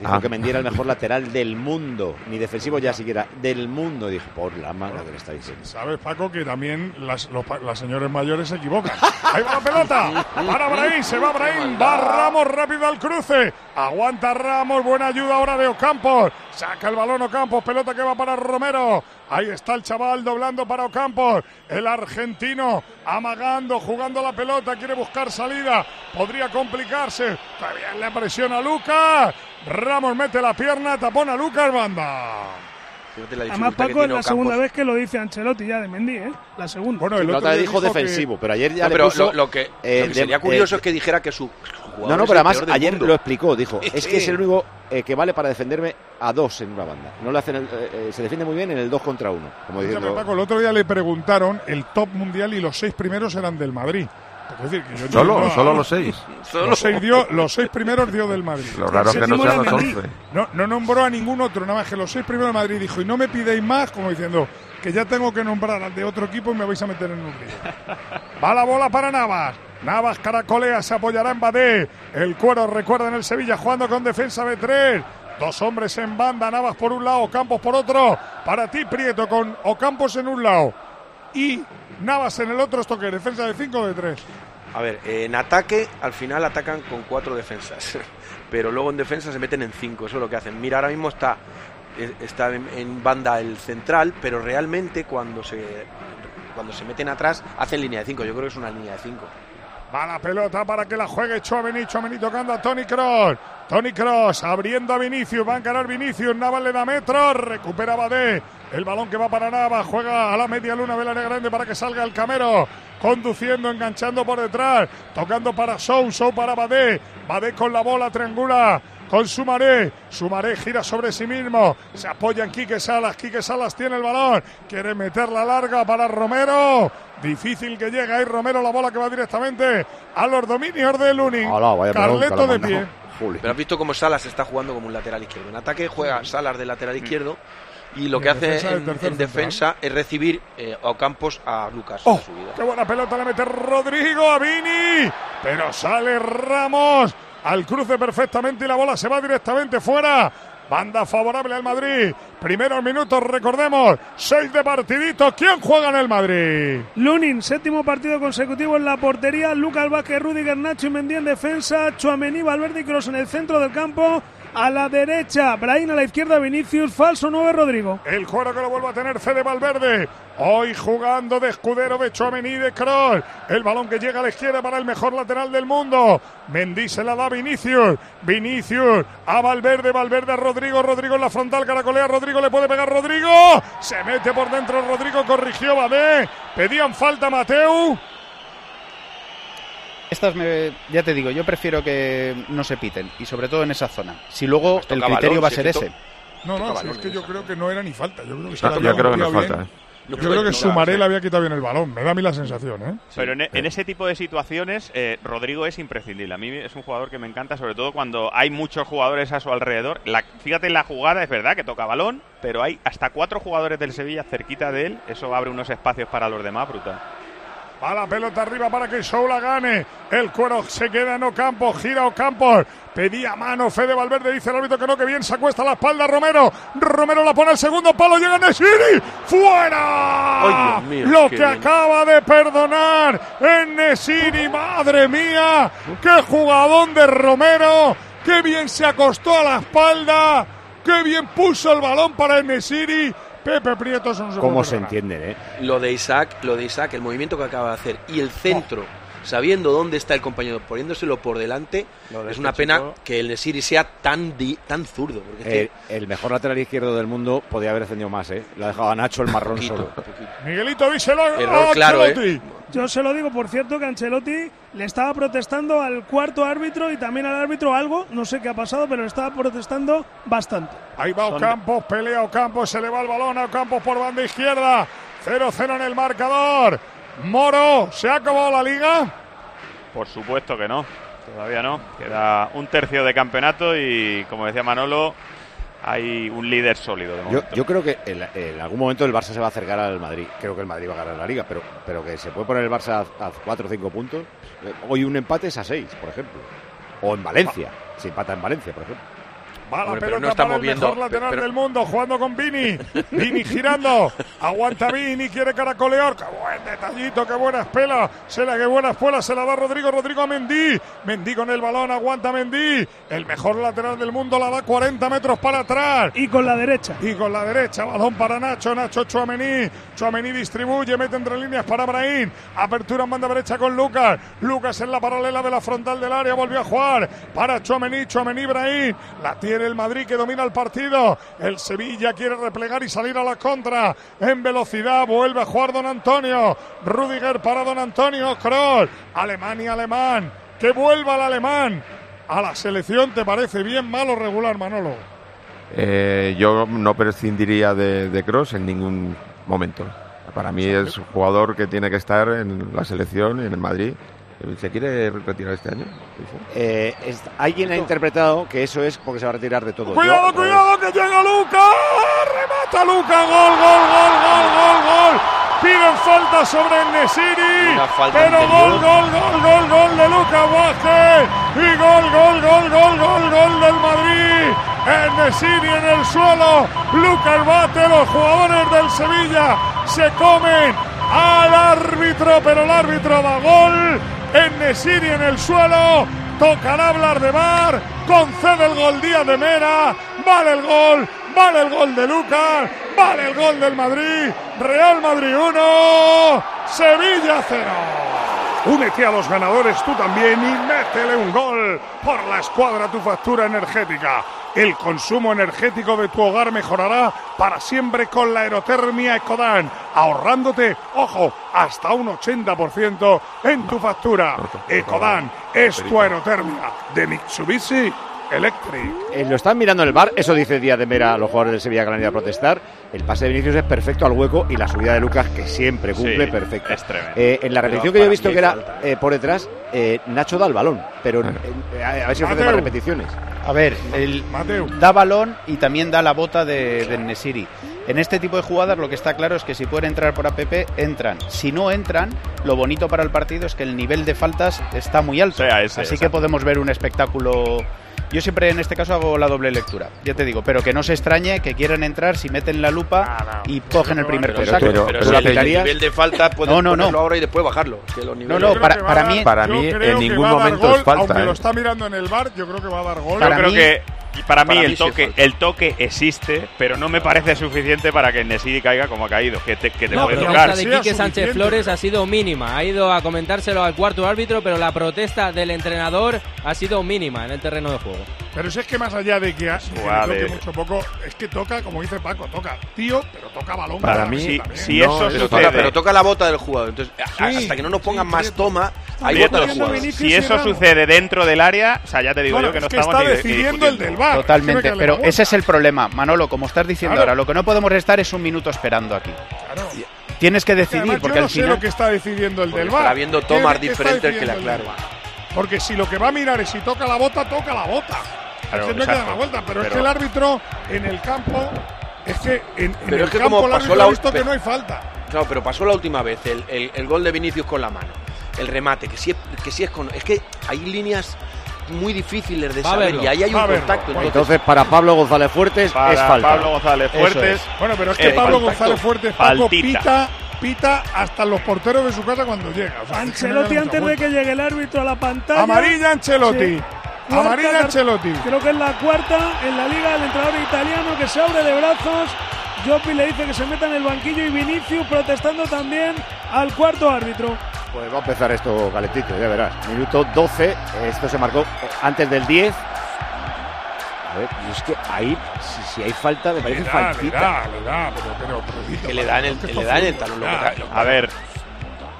Dijo Ah. que Mendy era el mejor lateral del mundo. Ni defensivo ya siquiera. Del mundo. Dijo, por Lama, lo que le está diciendo. Sabes, Paco, que también las, los las señores mayores se equivocan. *laughs* Ahí va la pelota. Para Brahim, se va Brahim. Va Ramos rápido al cruce. Aguanta Ramos. Buena ayuda ahora de Ocampos. Saca el balón Ocampos. Pelota que va para Romero. Ahí está el chaval doblando para Ocampos. El argentino amagando, jugando la pelota. Quiere buscar salida. Podría complicarse. Todavía le presiona Lucas. Ramos mete la pierna. Tapón a Lucas. Banda. Además, Paco, es la segunda vez que lo dice Ancelotti ya de Mendy, ¿eh? La segunda. Bueno, La otra vez dijo defensivo, pero ayer ya No, le pero puso, lo, lo que, eh, lo que de- sería curioso eh, es que dijera que su jugador No, no, es pero el además ayer mundo. lo explicó, dijo, es que es el único eh, que vale para defenderme a dos en una banda. No le hacen el- se defiende muy bien en el dos contra uno, como diciendo, Paco, el otro día le preguntaron el top mundial y los seis primeros eran del Madrid. Es decir, que yo no- Solo, no- solo los seis. Los seis, dio, los seis primeros dio del Madrid. Lo raro es que no sean los once. No, no nombró a ningún otro, nada más que los seis primeros de Madrid. Dijo, y no me pidéis más, como diciendo que ya tengo que nombrar al de otro equipo y me vais a meter en un lío. Va la bola para Navas. Navas caracolea, se apoyará en Badé. El cuero recuerda en el Sevilla jugando con defensa de tres. Dos hombres en banda, Navas por un lado, Campos por otro. Para ti, Prieto, con Ocampos en un lado. Y Navas en el otro, es defensa de cinco o de tres. A ver, en ataque al final atacan con cuatro defensas, *laughs* pero luego en defensa se meten en cinco, eso es lo que hacen. Mira, ahora mismo está, eh, está en, en banda el central, pero realmente cuando se, cuando se meten atrás hacen línea de cinco, yo creo que es una línea de cinco. Va la pelota para que la juegue Chouameni. Chouameni tocando a Tony Cross. Tony Cross abriendo a Vinicius. Va a encarar Vinicius. Navas le da metro. Recupera Badé. El balón que va para Navas. Juega a la media luna del área grande para que salga el camero. Conduciendo, enganchando por detrás. Tocando para Sou. Sou para Badé. Badé con la bola triangula. Con Sumaré. Sumaré gira sobre sí mismo. Se apoya en Quique Salas. Quique Salas tiene el balón. Quiere meterla larga para Romero. Difícil que llega ahí Romero la bola que va directamente a los dominios de Lunin. Hola, balón Carleto la de pie. Pero has visto cómo Salas está jugando como un lateral izquierdo. En ataque juega Salas de lateral izquierdo y lo Y que hace defensa en, defensa es recibir eh, a Ocampos a Lucas. ¡Oh! ¡Qué buena pelota le mete Rodrigo a Vini! Pero sale Ramos al cruce perfectamente y la bola se va directamente fuera. Banda favorable al Madrid. Primeros minutos, recordemos, seis de partidito. ¿Quién juega en el Madrid? Lunin, séptimo partido consecutivo en la portería. Lucas Vázquez, Rudiger, Nacho y Mendy en defensa. Chuamení, Valverde y Kroos en el centro del campo. A la derecha, Brahim a la izquierda, Vinicius, falso 9, Rodrigo. El juego que lo vuelve a tener Fede Valverde. Hoy jugando de escudero de Chouameni de Kroos. El balón que llega a la izquierda para el mejor lateral del mundo. Mendy se la da Vinicius. Vinicius a Valverde. Valverde a Rodrigo. Rodrigo en la frontal. Caracolea. Rodrigo le puede pegar. Rodrigo. Se mete por dentro. Rodrigo corrigió Badé. Pedían falta Mateu. Estas me, ya te digo, yo prefiero que no se piten y sobre todo en esa zona. Si luego Pues el criterio balón, va a ser ese. No, no, si es balón que yo creo que no era ni falta. Yo creo que se Yo- había creo que no es cogido falta, bien. ¿eh? Yo No, creo que no, Sumaré sí. le había quitado bien el balón. Me da a mí la sensación, ¿eh? Pero en, en ese tipo de situaciones, eh, Rodrigo es imprescindible. A mí es un jugador que me encanta, sobre todo cuando hay muchos jugadores a su alrededor. La- fíjate en la jugada, es verdad que toca balón, pero hay hasta cuatro jugadores del Sevilla cerquita de él. Eso abre unos espacios para los demás, brutal. Va la pelota arriba para que Show la gane. El cuero se queda en Ocampo. Gira Ocampo. Pedía mano. Fede Valverde dice el árbitro que no, que bien se acuesta la espalda Romero. Romero la pone al segundo palo. Llega Nesiri. ¡Fuera! Ay, Dios mío, Lo que bien. acaba de perdonar en Nesiri. ¡Madre mía! ¡Qué jugadón de Romero! ¡Qué bien se acostó a la espalda! ¡Qué bien puso el balón para Nesiri! Pepe Prieto no se ¿Cómo se perdonar. entiende, eh? Lo de Isaac, lo de Isaac, el movimiento que acaba de hacer y el centro sabiendo dónde está el compañero, poniéndoselo por delante, de es una este pena chico- que el Nesiri sea tan di- tan zurdo. Porque es que- Eh, el mejor lateral izquierdo del mundo podía haber defendido más, ¿eh? Lo ha dejado a Nacho el marrón solo. Miguelito, díselo a Error claro, Ancelotti. ¿eh? Yo se lo digo, por cierto, que Ancelotti le estaba protestando al cuarto árbitro y también al árbitro algo, no sé qué ha pasado, pero le estaba protestando bastante. Ahí va Ocampos, pelea Ocampos, se le va el balón a Ocampos por banda izquierda. 0-0 en el marcador. Moro, ¿se ha acabado la liga? Por supuesto que no, todavía no. Queda un tercio de campeonato y, como decía Manolo, hay un líder sólido. De Yo, creo que en, en algún momento el Barça se va a acercar al Madrid. Creo que el Madrid va a ganar la liga, pero, pero que se puede poner el Barça a, a 4 o 5 puntos. Eh, Hoy un empate es a 6, por ejemplo. O en Valencia, si empata en Valencia, por ejemplo. Va la Hombre, pero pelota no estamos para el viendo- mejor lateral pero- del mundo, jugando con Vini. *laughs* Vini girando. Aguanta Vini, quiere caracolear. Qué buen detallito, qué buena espela. Se la, qué buena espuela, se la da Rodrigo. Rodrigo a Mendy. Mendy con el balón, aguanta Mendy. El mejor lateral del mundo la da 40 metros para atrás. Y con la derecha. Y con la derecha, balón para Nacho, Nacho Chuamení. Chuamení distribuye, mete entre líneas para Brahim. Apertura en banda derecha con Lucas. Lucas en la paralela de la frontal del área, volvió a jugar para Chuamení, Chuamení Brahim. La tiene el Madrid que domina el partido. El Sevilla quiere replegar y salir a la contra. En velocidad vuelve a jugar Don Antonio. Rudiger para Don Antonio. Kroll. Alemania, alemán. Que vuelva el alemán. A la selección, ¿te parece bien, mal o regular, Manolo? Eh, yo no prescindiría de, de Cross en ningún momento. Para mí es un jugador que tiene que estar en la selección y en el Madrid. ¿Se quiere retirar este año? Eh, es- alguien ha interpretado que eso es porque se va a retirar de todo. Cuidado, Yo- cuidado, que llega Luca. Remata Luca. Gol, gol, gol, gol, gol, gol. Piden falta sobre el Nesiri. Pero gol, gol, gol, gol, gol de Luca Vázquez. Y gol, gol, gol, gol, gol, gol del Madrid. El Nesiri en el suelo. Luca el bate. Los jugadores del Sevilla se comen al árbitro, pero el árbitro da gol. En Nesiri en el suelo. Tocará hablar de Bar. Concede el gol Díaz de Mera. Vale el gol. Vale el gol de Lucas. Vale el gol del Madrid. Real Madrid 1. Sevilla 0. Únete a los ganadores tú también y métele un gol por la escuadra tu factura energética. El consumo energético de tu hogar mejorará para siempre con la aerotermia Ecodan, ahorrándote, ojo, hasta un 80% en tu factura. Ecodan es tu aerotermia de Mitsubishi Electric. Eh, lo están mirando en el bar, eso dice Díaz de Mera a los jugadores del Sevilla que han ido a protestar. El pase de Vinicius es perfecto al hueco y la subida de Lucas, que siempre cumple, Sí, perfecta. es tremendo. Eh, en la Pero repetición que yo he visto que era falta. eh, por detrás, eh, Nacho da el balón, pero eh, a, a ver si ofrece más repeticiones. A ver, el da balón y también da la bota de, del Nesiri. En este tipo de jugadas lo que está claro es que si pueden entrar por APP, entran. Si no entran, lo bonito para el partido es que el nivel de faltas está muy alto. Sea ese, Así que podemos ver un espectáculo. Yo siempre en este caso hago la doble lectura, ya te digo, pero que no se extrañe que quieran entrar si meten la lupa y cogen el primer Pero, contacto. pero, pero si el nivel de falta puedes No, no, no. ponerlo ahora y después bajarlo. Que los niveles- no, para- para mí- Para mí en ningún momento gol, es falta. Aunque ¿eh? lo está mirando en el bar, yo creo que va a dar gol. Yo creo mí- que y para mí para el mí toque el toque existe, pero no me parece suficiente para que Nesiri caiga como ha caído, que te, que te No, puede pero tocar. esta de Quique Sánchez Flores ha sido mínima. Ha ido a comentárselo al cuarto árbitro, pero la protesta del entrenador ha sido mínima en el terreno de juego. Pero si es que más allá de que, ha- de que toque mucho poco, es que toca, como dice Paco, toca tío, pero toca balón. Para mí si no eso es Pero sucede, toca, pero toca la bota del jugador. Entonces, Sí, hasta que no nos pongan sí, más toma, hay bota del jugador. Si eso sucede dentro del área, o sea, ya te digo Bueno, yo que no es que estamos está ni- ni decidiendo el del bar. Totalmente, pero la ese es el problema, Manolo, como estás diciendo Claro. ahora, lo que no podemos estar es un minuto esperando aquí. Claro. Tienes que decidir, además porque yo no al sé lo que está decidiendo el Porque del bar. viendo ¿Qué- tomas está diferentes que le decidiendo Porque si lo que va a mirar es si toca la bota, toca la bota. Claro, que no exacto. queda la vuelta, pero, es que el árbitro en el campo es que en, el es que campo como el pasó árbitro la ha visto que no hay falta. Claro, pero pasó la última vez, el, el- el gol de Vinicius con la mano, el remate, que sí es, que sí es con... Es que hay líneas muy difíciles de saber verlo, y ahí hay un contacto. Entonces, Entonces, para Pablo González Fuertes Para es falta. Pablo González Fuertes. es. Bueno, pero es que Eh, Pablo contacto. González Fuertes Paco pita, pita hasta los porteros de su casa cuando llega. O sea, Ancelotti antes de que llegue el árbitro a la pantalla. Amarilla Ancelotti. Sí. Cuarta Amarilla Ancelotti. Creo que es la cuarta en la liga del entrenador italiano que se abre de brazos. Jopi le dice que se meta en el banquillo y Vinicius protestando también al cuarto árbitro. Pues va a empezar esto calentito, ya verás. Minuto 12, esto se marcó antes del 10. A ver, y es que ahí, si, si hay falta, me parece Le da, le faltita. da, le da, pero, pero, pero, Que le dan el, le dan el talón. lo que da- lo- A ver,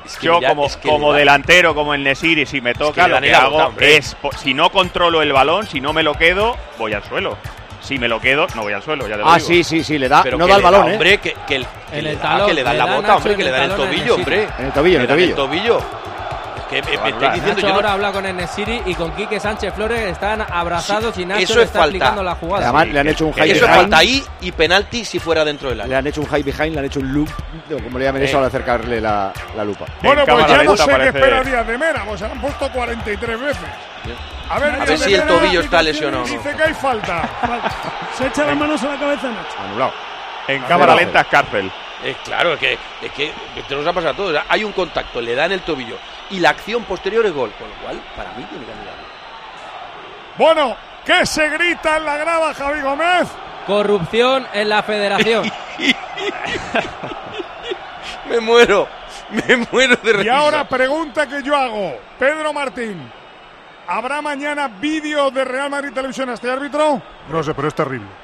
es que yo ya- como, es que como delantero, como el Nesiri, si me toca, lo que hago es, po- si no controlo el balón, si no me lo quedo, voy al suelo. Si me lo quedo, no voy al suelo, ya te lo Ah, digo. sí, sí, sí, le da, Pero no da el balón, ¿eh? Hombre, que, que, el- que le da, talón, que le dan la bota, hombre, que le dan el tobillo, hombre. En el tobillo, en el tobillo. Que me, me estáis Nacho diciendo, yo no- ahora habla con Enesiri y con Quique Sánchez Flores están abrazados y Nacho eso le es está falta. explicando la jugada. Además, le han hecho un high eso es behind. falta ahí y penalti si fuera dentro del Le área. han hecho un high behind, le han hecho un loop, como le llamen Eh. eso, al acercarle la, la lupa. Bueno, En pues ya no sé qué parece- espera Díaz de Mera, pues se han puesto 43 veces. A ver, A ver si el tobillo está lesionado o no. Dice que hay falta. Se echa las manos a la cabeza Nacho. Anulado. En cámara lenta es cárcel. Eh, claro, es que, es que te nos ha pasado a todos. Hay un contacto, le dan el tobillo y la acción posterior es gol. Con lo cual, para mí tiene que anularlo. Bueno, ¿qué se grita en la grada, Javi Gómez? Corrupción en la federación. *laughs* Me muero, me muero de Y risa. ahora pregunta que yo hago. Pedro Martín, ¿habrá mañana vídeo de Real Madrid Televisión a este árbitro? No sé, pero es terrible. *laughs*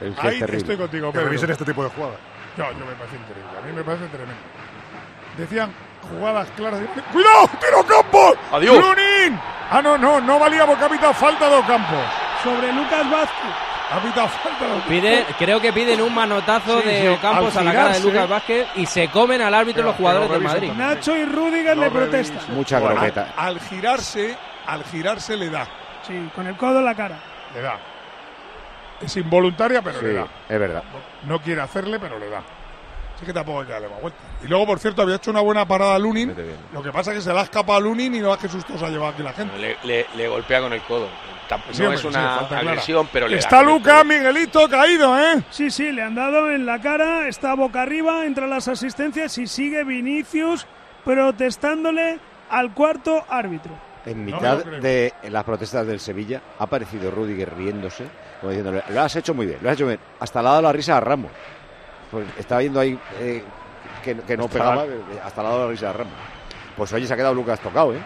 Es que Ahí es terrible. estoy contigo, Que Pedro. revisen este tipo de jugadas. Yo, yo me parece increíble. A mí me parece tremendo. Decían jugadas claras. de- ¡Cuidado! ¡Tiro Campos! Adiós. ¡Lunin! Ah, no, no, no valía porque ha pitado falta de Campos. Sobre Lucas Vázquez. Ha pitado falta de Pide, creo que piden un manotazo Sí, de sí, Ocampos a la cara de. Lucas Vázquez y se comen al árbitro Pero- los jugadores del Madrid. también. Nacho y Rudiger No le protestan. Mucha Bueno, croqueta. Al girarse, al girarse le da. Sí, con el codo en la cara. Le da. Es involuntaria, pero Sí, le da. es verdad. No quiere hacerle, pero le da. Así que tampoco hay que darle más vuelta. Y luego, por cierto, había hecho una buena parada a Lunin. Lo que pasa es que se la ha escapado a Lunin y no es que susto se ha llevado aquí la gente. Le, le- le golpea con el codo. Sí, no es sí, una clara. agresión, pero le Está Lucas. Miguelito caído, ¿eh? Sí, sí, le han dado en la cara, está boca arriba, entre las asistencias y sigue Vinicius protestándole al cuarto árbitro. En mitad de las protestas del Sevilla ha aparecido Rudiger riéndose, como diciéndole, lo has hecho muy bien, lo has hecho bien. Hasta le ha dado la risa a Ramos. Pues estaba viendo ahí eh, que, que no pegaba, la- eh, hasta le ha dado la risa a Ramos. Pues oye, se ha quedado Lucas tocado, ¿eh?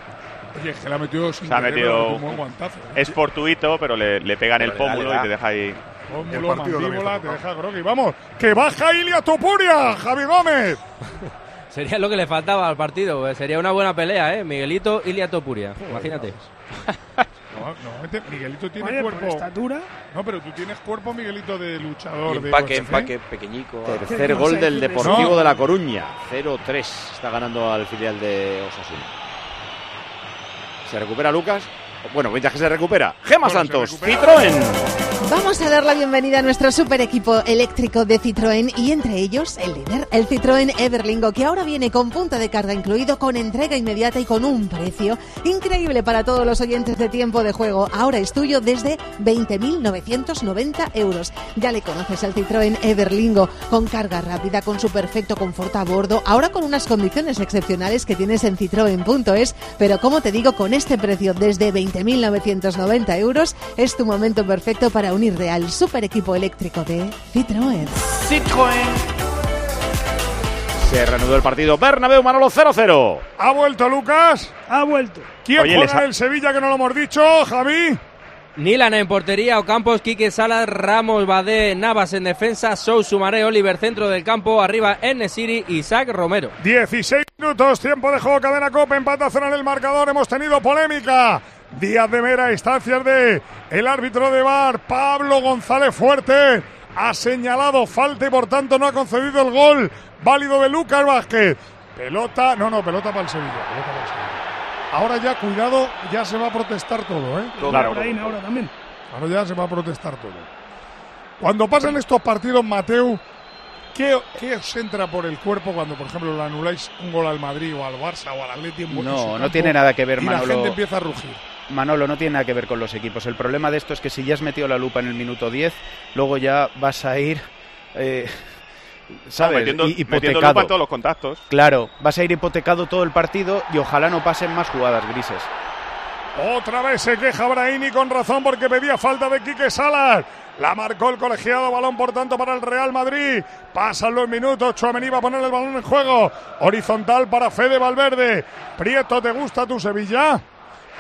Oye, es que le ha metido sin Se ha metido- un buen guantazo. ¿eh? Es fortuito, pero le, le pega en el le pómulo da. y te deja ahí. Pómulo, mandíbula, te deja groggy. Vamos, que baja Ilia Topuria, Javi Gómez. *laughs* Sería lo que le faltaba al partido. eh. Sería una buena pelea, ¿eh? Miguelito Ilia Topuria. Imagínate. *laughs* No, normalmente Miguelito tiene Oye, por cuerpo. estatura. No, pero tú tienes cuerpo, Miguelito, de luchador. Y empaque, empaque pequeñico. Tercer ¿Qué gol del? Deportivo No. de La Coruña. 0-3. Está ganando al filial de Osasuna. Se recupera Lucas. Bueno, mientras que se recupera. Gema Bueno, Santos, recupera. Citroën. Vamos a dar la bienvenida a nuestro super equipo eléctrico de Citroën y entre ellos el líder, el Citroën Everlingo, que ahora viene con punto de carga incluido, con entrega inmediata y con un precio increíble para todos los oyentes de tiempo de juego. Ahora es tuyo desde 20.990 euros. Ya le conoces al Citroën Everlingo, con carga rápida, con su perfecto confort a bordo, ahora con unas condiciones excepcionales que tienes en citroen.es, pero como te digo, con este precio desde 20.990 euros, es tu momento perfecto para unirte al super equipo eléctrico de Citroën. Se reanudó el partido. Bernabéu, Manolo 0-0. ¿Ha vuelto Lucas? Ha vuelto. ¿Quién Oye, juega les ha- en el Sevilla que no lo hemos dicho, Javi? Nilan en portería, Ocampos, Quique Salas, Ramos, Badé, Navas en defensa, Sou, Sumaré, Oliver centro del campo, arriba Enesiri, Isaac Romero. 16 minutos, tiempo de juego, cadena Copa, empate a cero en el marcador, hemos tenido polémica. Díaz de Mera, instancias de el árbitro de Bar, Pablo González Fuerte, ha señalado falta y por tanto no ha concedido el gol válido de Lucas Vázquez. Pelota, no, no, pelota para el Sevilla, pelota para el Sevilla. Ahora ya, cuidado, ya se va a protestar todo, ¿eh? Claro. Brahim ahora también. Ahora ya se va a protestar todo. Cuando pasan estos partidos, Mateu, ¿qué, qué os entra por el cuerpo cuando, por ejemplo, le anuláis un gol al Madrid o al Barça o al Atleti? en No, no tiene nada que ver, y la gente empieza a rugir. Manolo, no tiene nada que ver con los equipos. El problema de esto es que si ya has metido la lupa en el minuto 10, luego ya vas a ir, eh, ¿sabes? metiendo, Hi- metiendo lupa en todos los contactos. Claro, vas a ir hipotecado todo el partido y ojalá no pasen más jugadas grises. Otra vez se queja Brahini con razón porque pedía falta de Quique Salas. La marcó el colegiado. Balón, por tanto, para el Real Madrid. Pasan los minutos. Chuamení va a poner el balón en juego. Horizontal para Fede Valverde. Prieto, ¿te gusta tu Sevilla?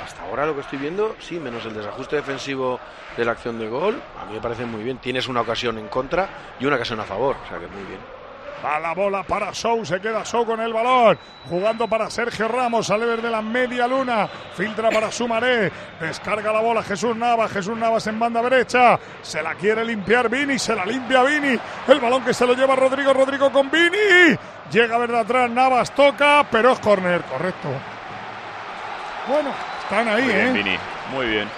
Hasta ahora lo que estoy viendo, sí, menos el desajuste defensivo de la acción de gol, a mí me parece muy bien. Tienes una ocasión en contra y una ocasión a favor, o sea que muy bien. Va la bola para Sou, se queda Sou con el balón, jugando para Sergio Ramos, sale desde la media luna, filtra para Sumaré, descarga la bola Jesús Navas, Jesús Navas en banda derecha, se la quiere limpiar Vini, se la limpia Vini, el balón que se lo lleva Rodrigo, Rodrigo con Vini, llega verdad atrás, Navas toca, pero es córner, correcto. Bueno, están ahí, Muy bien, ¿eh? Vini, muy bien.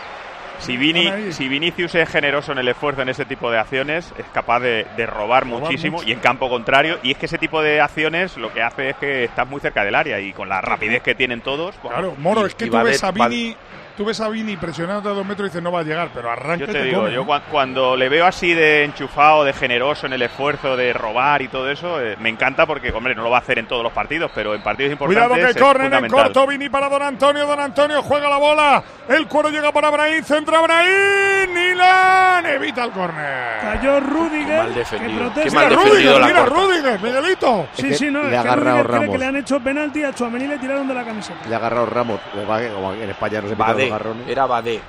Si, Vini, si Vinicius es generoso en el esfuerzo en ese tipo de acciones, es capaz de, de robar, muchísimo mucho. y en campo contrario. Y es que ese tipo de acciones lo que hace es que estás muy cerca del área y con la rapidez que tienen todos. Claro, Moro, y- es que tú ves de- a va- Vini, tú ves a Vini presionando a dos metros y dices no va a llegar, pero arranca Yo y te te digo, come, yo cua- cuando le veo así de enchufado, de generoso en el esfuerzo de robar y todo eso, eh, me encanta porque, hombre, no lo va a hacer en todos los partidos, pero en partidos importantes Cuidado que corren en corto, Vini para Don Antonio, Don Antonio juega la bola, el cuero llega para Brahim, centra Brahim, Nilan, evita el córner. Cayó Rudiger. Mal defendido. que protesta. Qué mal Mira defendido Rudiger, la mira corta. Rudiger, Miguelito. Sí, sí, no, le es ha que agarrado Ramos. que le han hecho penalti a Chuamení y le tiraron de la camiseta. Le ha agarrado Ramos. Va- en España no se pitan Badé, era Badé.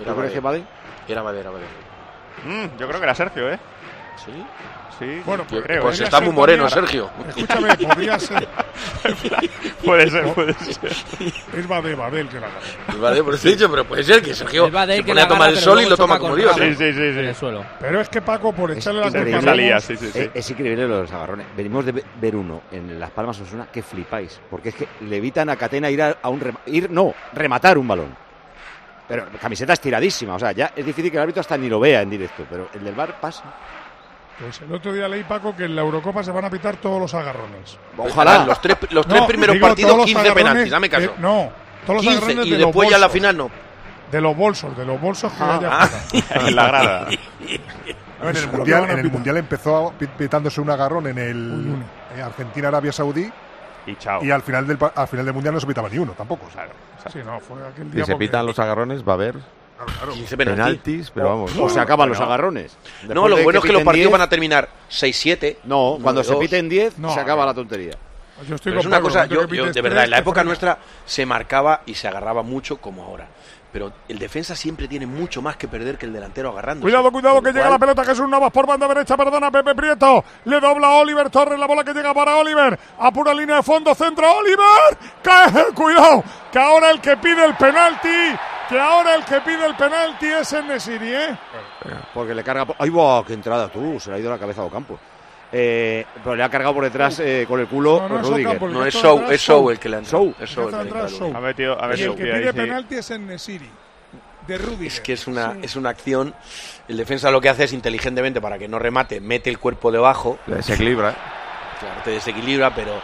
Era ¿Tú crees que Badé? Era Badé, era Badé. Mm, yo creo que era Sergio, ¿eh? ¿Sí? Sí, Bueno, Pues creo. pues está muy moreno, Sergio. Escúchame, podría ser. *laughs* puede ser, puede ser. Es Badé, Badé el que la agarra. Badé, por eso he dicho, pero puede ser que Sergio Es Badé se que pone a tomar el sol y lo toma como con Dios. Sí, sí, sí, en sí. el suelo. Pero es que Paco, por echarle la salía, Ramos, sí, sí, sí. Es, es increíble los agarrones. Venimos de ve- ver uno en Las Palmas Osuna que flipáis. Porque es que le evitan a Catena ir a, a un rema- ir no, rematar un balón. Pero camiseta estiradísima. O sea, ya es difícil que el árbitro hasta ni lo vea en directo. Pero el del bar pasa. Pues el otro día leí, Paco, que en la Eurocopa se van a pitar todos los agarrones. Ojalá. Los tres, los No, tres primeros digo, partidos, todos los 15 agarrones penaltis, dame caso. de- no, todos los 15 agarrones y de los después ya en la bolsos. final no. De los bolsos, de los bolsos que Ah. fuera. en *laughs* la grada. A ver, en el mundial, en el mundial empezó pi- pitándose un agarrón en el eh, Argentina-Arabia Saudí Y chao. y al final del pa- al final del mundial no se pitaba ni uno tampoco. o sea, Sí, no, fue aquel Si día. se porque- pitan los agarrones, va a haber 15 penaltis. penaltis, pero vamos. O se acaban los agarrones. No, Después lo de bueno es que los partidos 10, van a terminar 6-7. No, cuando se 9-2. piten 10 No, se acaba la tontería. Yo estoy es una cosa, no yo, yo, de verdad, en la época nuestra se marcaba y se agarraba mucho como ahora. Pero el defensa siempre tiene mucho más que perder que el delantero agarrando. Cuidado, cuidado, que llega la pelota Jesús Navas por banda derecha, perdona Pepe Prieto. Le dobla a Oliver Torres, la bola que llega para Oliver. A pura línea de fondo, centro Oliver. Cae, cuidado, que ahora el que pide el penalti, que ahora el que pide el penalti es el Nesiri, ¿eh? Porque le carga. ¡Ay, va! ¡Qué entrada tú! Se le ha ido la cabeza a Ocampo. Eh, pero le ha cargado por detrás eh, con el culo No, no es Rudiger. No, es Show, es Show el que le ha entrado. Show. Es Show el que ha. Show. Ha metido, Y el que pide penalti es el Nesiri. De Rudiger. Es que es una, Sí. es una acción. El defensa lo que hace es inteligentemente para que no remate, mete el cuerpo debajo. Le desequilibra. Claro, te desequilibra, pero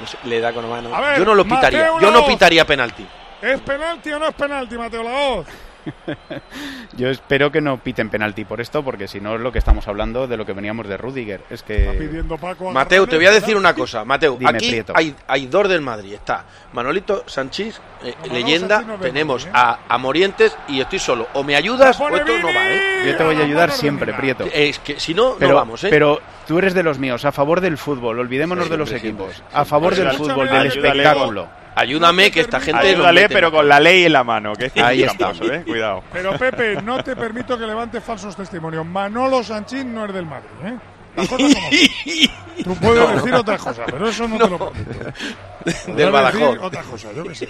no sé, le da con la mano. A ver, yo no lo pitaría. Mateo Yo no pitaría penalti. ¿Es penalti o no es penalti, Mateo Laoz? *laughs* Yo espero que no piten penalti por esto, porque si no es lo que estamos hablando de lo que veníamos de Rudiger. Es que Paco. Mateo, te voy a decir una cosa. Mateo, Dime, aquí Prieto. hay, hay dos del Madrid. Está Manolito Sánchez, eh, Manolo leyenda. No tenemos ¿eh? a, a Morientes y estoy solo. O me ayudas o esto no va, ¿eh? yo te voy a ayudar siempre. Prieto. Es que si no, Pero, no vamos, ¿eh? pero tú eres de los míos, a favor del fútbol, olvidémonos Sí, de los equipos, siempre, a favor del fútbol, del espectáculo. Ayúdame que esta gente. Ayúdale, mete pero con la ley en la mano. Que es Ahí tramposo, ¿eh? Cuidado. Pero Pepe, no te permito que levantes falsos testimonios. Manolo Sanchín no es del Madrid, ¿eh? Las cosas como son. Tú *laughs* puedes decir otra cosa, pero eso no, te lo permito. Del Badajoz. decir otra cosa, yo qué sé.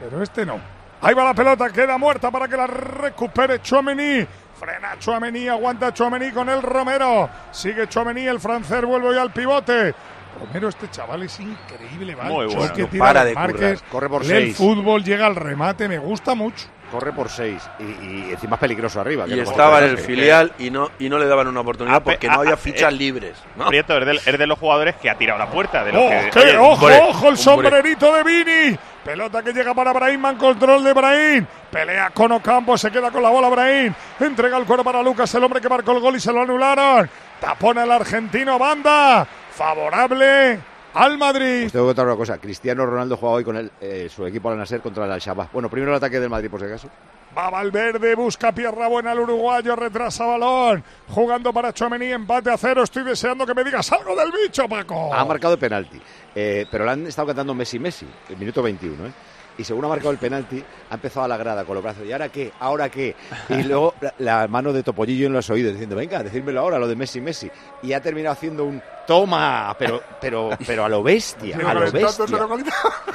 Pero este no. Ahí va la pelota, queda muerta para que la recupere Chouameni. Frena Chouameni, aguanta Chouameni con el Romero. Sigue Chouameni, el francés vuelve hoy al pivote. Romero, este chaval es increíble, ¿vale? Muy bueno. No tira para de marques, currar. Corre por lee el seis. fútbol, llega al remate, me gusta mucho. Corre por 6 y, y encima es peligroso arriba. que Y no estaba en el filial y no, y no le daban una oportunidad Ah, porque no ah, había ah, fichas eh, libres. ¿no? Prieto es de, es de los jugadores que ha tirado la puerta. De los ¡Oh, que, qué! oye, ¡Ojo, hombre, ojo! El sombrerito de Vini. Pelota que llega para Brahim, man control de Brahim. Pelea con Ocampo, se queda con la bola Brahim. Entrega el cuero para Lucas, el hombre que marcó el gol y se lo anularon. Tapona el argentino, banda. Favorable. al Madrid. Os tengo que contar una cosa. Cristiano Ronaldo juega hoy con el, eh, su equipo al Nasser contra el Al-Shabaab. Bueno, primero el ataque del Madrid, por si acaso. Va Valverde, busca pierna buena el uruguayo, retrasa balón. Jugando para Chomení, empate a cero. Estoy deseando que me digas algo del bicho, Paco. Ha marcado el penalti. Eh, pero le han estado cantando Messi Messi, el minuto 21, ¿eh? Y según ha marcado el penalti, ha empezado a la grada con los brazos. ¿Y ahora qué? ¿Ahora qué? Y luego la, la mano de Topollillo en los oídos, diciendo, venga, decídmelo ahora, lo de Messi Messi. Y ha terminado haciendo un toma, pero, pero, pero a lo bestia, a lo bestia.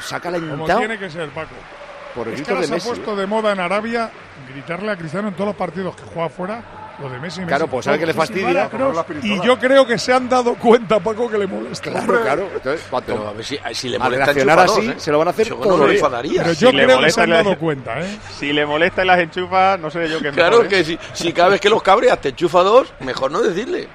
Saca la Como tiene que ser, Paco. por el Es que de se ha Messi. puesto de moda en Arabia gritarle a Cristiano en todos los partidos que juega fuera lo de Messi. Claro, pues sabe que le fastidia. Y yo creo que se han dado cuenta, Paco, que le molesta. Claro, claro. Entonces, cuando- Pero a ver si, si le molesta así, ¿eh? se lo van a hacer Yo no enfadaría. Pero Si yo le creo que se han dado cuenta, ¿eh? Si le molesta y las enchufa, no sé yo qué Claro mejor, ¿eh? que si, si cada vez que los cabreas te enchufa dos, mejor no decirle.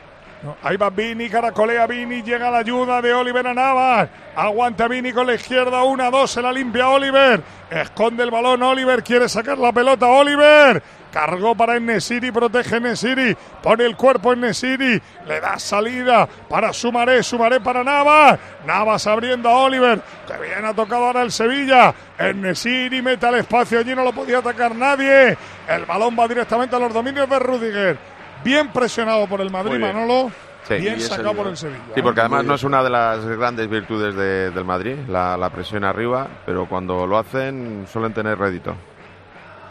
No, Ahí va Vini, caracolea Vini, llega la ayuda de Oliver a Navas. Aguanta Vini con la izquierda, una, dos, se la limpia Oliver. Esconde el balón Oliver, quiere sacar la pelota Oliver. Cargó para Nesiri, protege Nesiri, pone el cuerpo en Nesiri, le da salida para Sumaré, Sumaré para Navas, Navas abriendo a Oliver, que bien ha tocado ahora el Sevilla, Nesiri mete al espacio, allí no lo podía atacar nadie, el balón va directamente a los dominios de Rudiger, bien presionado por el Madrid. Manolo, Sí. bien sacado por el Sevilla. Sí, porque ¿eh? además no es una de las grandes virtudes de- del Madrid, la, la presión arriba, pero cuando lo hacen suelen tener rédito.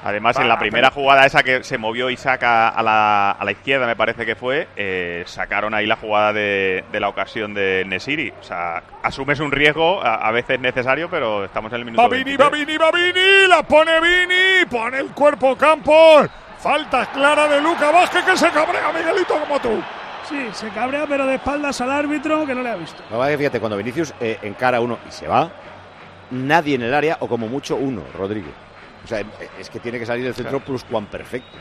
Además, en la primera jugada esa que se movió y saca a la, a la izquierda, me parece que fue, eh, sacaron ahí la jugada de, de la ocasión de Nesiri. O sea, asumes un riesgo a, a veces necesario, pero estamos en el minuto Va Vini, 23. va Vini, va Vini, la pone Vini, pone el cuerpo Campos, falta clara de Luca Vázquez que se cabrea, Miguelito, como tú. Sí, se cabrea, pero de espaldas al árbitro que no le ha visto. Fíjate, cuando Vinicius eh, encara a uno y se va, nadie en el área, o como mucho uno, Rodrigo. O sea, es que tiene que salir el centro plus cuan perfecto.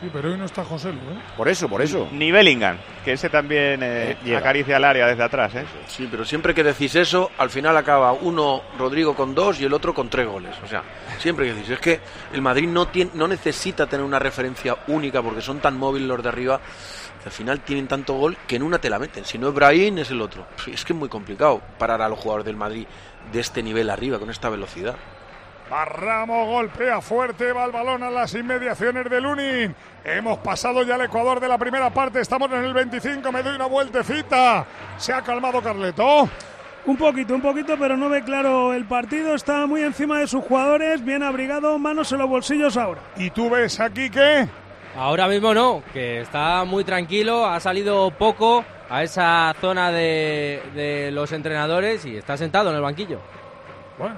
Sí, pero hoy no está José Lu, ¿eh? Por eso, por eso. Ni Bellingham, que ese también eh, llega. acaricia el área desde atrás. ¿eh? Sí, pero siempre que decís eso, al final acaba uno Rodrigo con dos y el otro con tres goles. O sea, siempre que decís, es que el Madrid no, tiene, no necesita tener una referencia única porque son tan móviles los de arriba que al final tienen tanto gol que en una te la meten. Si no es Brahim, es el otro. Es que es muy complicado parar a los jugadores del Madrid de este nivel arriba, con esta velocidad. Va Ramos, golpea fuerte, va el balón a las inmediaciones de Lunin. Hemos pasado ya el Ecuador de la primera parte, estamos en el 25, me doy una vueltecita. Se ha calmado Carleto. Un poquito, un poquito, pero no ve claro el partido. Está muy encima de sus jugadores, bien abrigado, manos en los bolsillos ahora. ¿Y tú ves aquí qué? Ahora mismo no, que está muy tranquilo, ha salido poco a esa zona de, de los entrenadores y está sentado en el banquillo. Bueno,